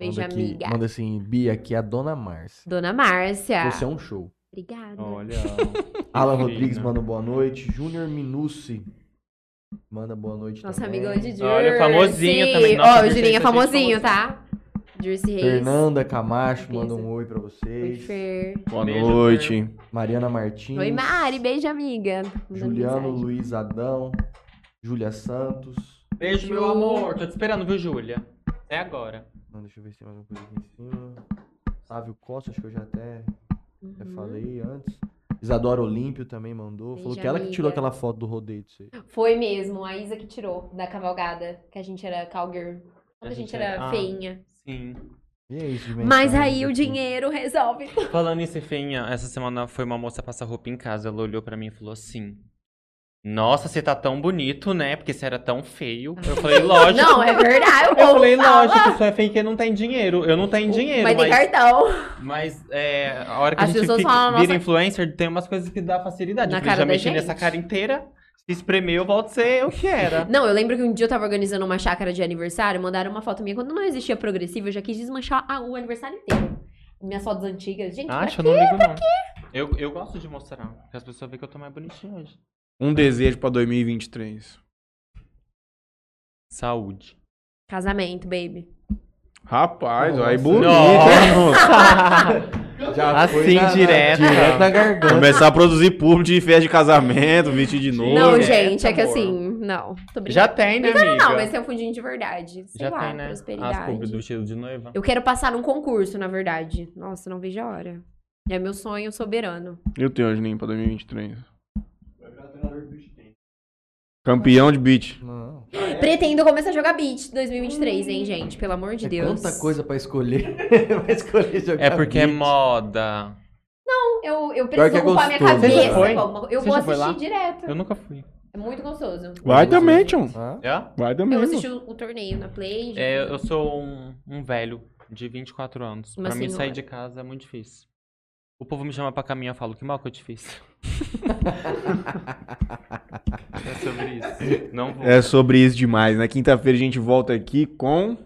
Beijo, manda aqui- amiga. Manda assim, Bia, aqui é a Dona Márcia. Dona Márcia. Você é um show. Obrigada. Olha. Alan. Rodrigues manda boa noite. Júnior Minucci manda boa noite Nossa também. amiga de Dirce. Olha, famosinho também. Nossa, Ó, o Dirce Julinho é famosinho, tá? Reis. Fernanda Camacho Pensa. manda um oi pra Oi, vocês. Fer. Boa Beijo, noite. Mariana Martins. Oi, Mari. Beijo, amiga. Juliano mensagem. Luiz Adão. Júlia Santos. Beijo, meu amor. Tô te esperando, viu, Júlia? É agora. Não, deixa eu ver se tem mais uma coisa aqui em cima. Sávio Costa, acho que eu já até, Uhum. falei antes. Isadora Olímpio também mandou. Falou Beijo, que ela que tirou aquela foto do rodeio de você. Foi mesmo, a Isa que tirou da cavalgada, que a gente era cowgirl. Quando a, gente, era ah, feinha. Sim. E é isso de Mas aí o dinheiro resolve. Falando em ser feinha, essa semana foi uma moça passar roupa em casa. Ela olhou pra mim e falou assim: Nossa, você tá tão bonito, né? Porque você era tão feio. Eu falei, lógico. Não, é verdade. Eu falei, fala. lógico, só é feio que não tem dinheiro. Eu não tenho dinheiro, Mas tem mas, cartão. mas é, a hora que As a gente fica, falam, vira influencer, tem umas coisas que dá facilidade. Na eu cara já mexi gente. nessa cara inteira, se espremer, eu volto a ser o que era. Não, eu lembro que um dia eu tava organizando uma chácara de aniversário, mandaram uma foto minha. Quando não existia progressivo, eu já quis desmanchar a- o aniversário inteiro. Minhas fotos antigas. Gente, pra Acho, eu não ligo, não. Eu, eu gosto de mostrar, porque as pessoas veem que eu tô mais bonitinho hoje. Um desejo pra 2023. Saúde. Casamento, baby. Rapaz, Nossa. aí bonito, hein, moço? Já Assim, na- na- direto. Direto na garganta. Começar a produzir público de festa de casamento, vestir de novo. não, é, gente, é que amor. assim, não. Já tem, né, amiga? Não, mas tem um fundinho de verdade. Sei Já lá, tem, né? As prosperidade. pubs do vestido de noiva. Eu quero passar num concurso, na verdade. Nossa, não vejo a hora. É meu sonho soberano. E o teu, Juninho, pra 2023? Campeão de beat. Não. Pretendo começar a jogar beat 2023, hein, gente? Pelo amor de É Deus. quanta coisa pra escolher. pra escolher jogar É porque é beat. moda. Eu, eu Pior que preciso é ocupar minha cabeça. Você já foi? Eu Você vou já foi assistir lá? direto. Eu nunca fui. É muito gostoso. Vai também, tchau. É? Vai também. Eu mano. assisti o, o torneio na Play. É, eu sou um, um velho de 24 anos. Uma pra mim senhora. sair de casa é muito difícil. O povo me chama pra caminhar, eu falo, que mal que eu te fiz. é sobre isso. Não vou. É sobre isso demais. Na quinta-feira a gente volta aqui com.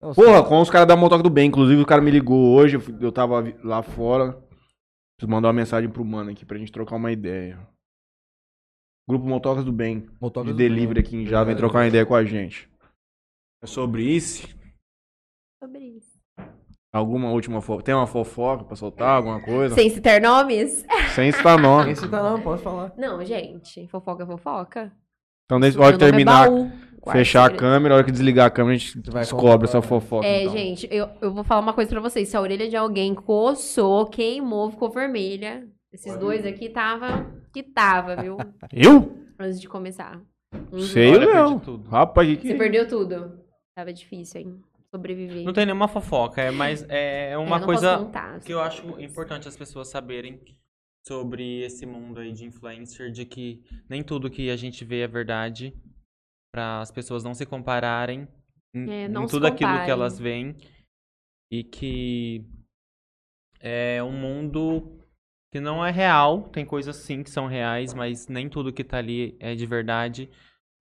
Não, Porra, com os caras da Motoca do Bem. Inclusive, o cara me ligou hoje, eu, tava lá fora. Preciso mandar uma mensagem pro mano aqui pra gente trocar uma ideia. Grupo Motocas do Bem, Motocas de do delivery Bem. aqui em Já, vem trocar uma ideia com a gente. É sobre isso? Sobre isso. Alguma última fofoca? Tem uma fofoca pra soltar? Alguma coisa? Sem citar nomes? Sem citar nome. Esse tá não, pode falar. Não, gente. Fofoca é fofoca. Então, Meu hora que é terminar. Guarda fechar a câmera, a hora que desligar a câmera, a gente vai descobre essa fofoca. É, então. gente, eu, eu vou falar uma coisa pra vocês. Se a orelha de alguém coçou, queimou, ficou vermelha. Esses dois aqui tava que tava, viu? Eu? Antes de começar. Um Sei perdi não. tudo. Rapaz, que que Você perdeu tudo. Tava difícil, hein? Sobreviver. Não tem nenhuma fofoca, é mais é É, uma coisa contar, que eu acho importante as pessoas saberem sobre esse mundo aí de influencer, de que nem tudo que a gente vê é verdade, para as pessoas não se compararem em, É, em não se tudo aquilo que comparem. elas veem e que é um mundo que não é real, tem coisas sim que são reais, mas nem tudo que tá ali é de verdade.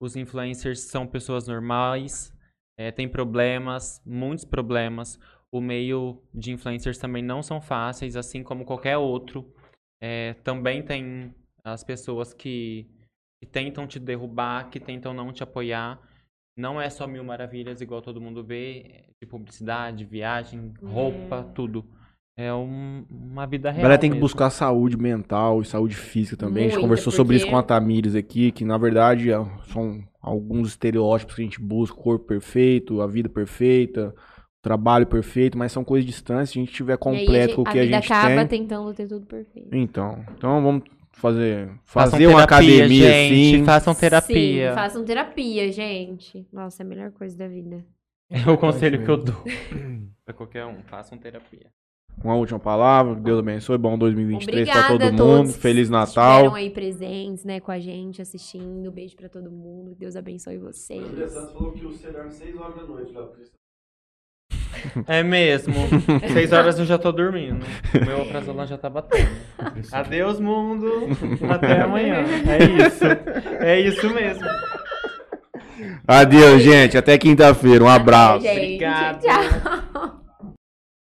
Os influencers são pessoas normais, é, tem problemas, muitos problemas. O meio de influencers também não são fáceis, assim como qualquer outro. É, também tem as pessoas que, que tentam te derrubar, que tentam não te apoiar. Não é só mil maravilhas, igual todo mundo vê, de publicidade, viagem, roupa, É. tudo. É um- uma vida A real. galera tem que mesmo. buscar saúde mental e saúde física também. a gente conversou sobre isso porque- com a Tamires aqui, que na verdade é- são alguns estereótipos que a gente busca, o corpo perfeito, a vida perfeita, o trabalho perfeito, mas são coisas distantes. Se a gente tiver completo com o que a vida gente acaba tem. tentando ter tudo perfeito. Então, então vamos fazer, Façam fazer uma terapia, academia gente, assim. Façam terapia. Sim, façam terapia, gente. Nossa, é a melhor coisa da vida. É o conselho que eu dou pra qualquer um. Façam terapia. Uma última palavra, Deus abençoe, bom 2023 pra Obrigada todo mundo, Feliz Natal. estiveram aí presentes, né, com a gente, assistindo. Beijo pra todo mundo. Deus abençoe vocês. O André Santos falou que você dorme 6 horas da noite lá. É mesmo. Seis horas eu já tô dormindo. O meu prazolam já tá batendo. Adeus, mundo. Até amanhã. É isso. É isso mesmo. Adeus, gente, até quinta-feira, um abraço. Gente, Obrigado. Tchau.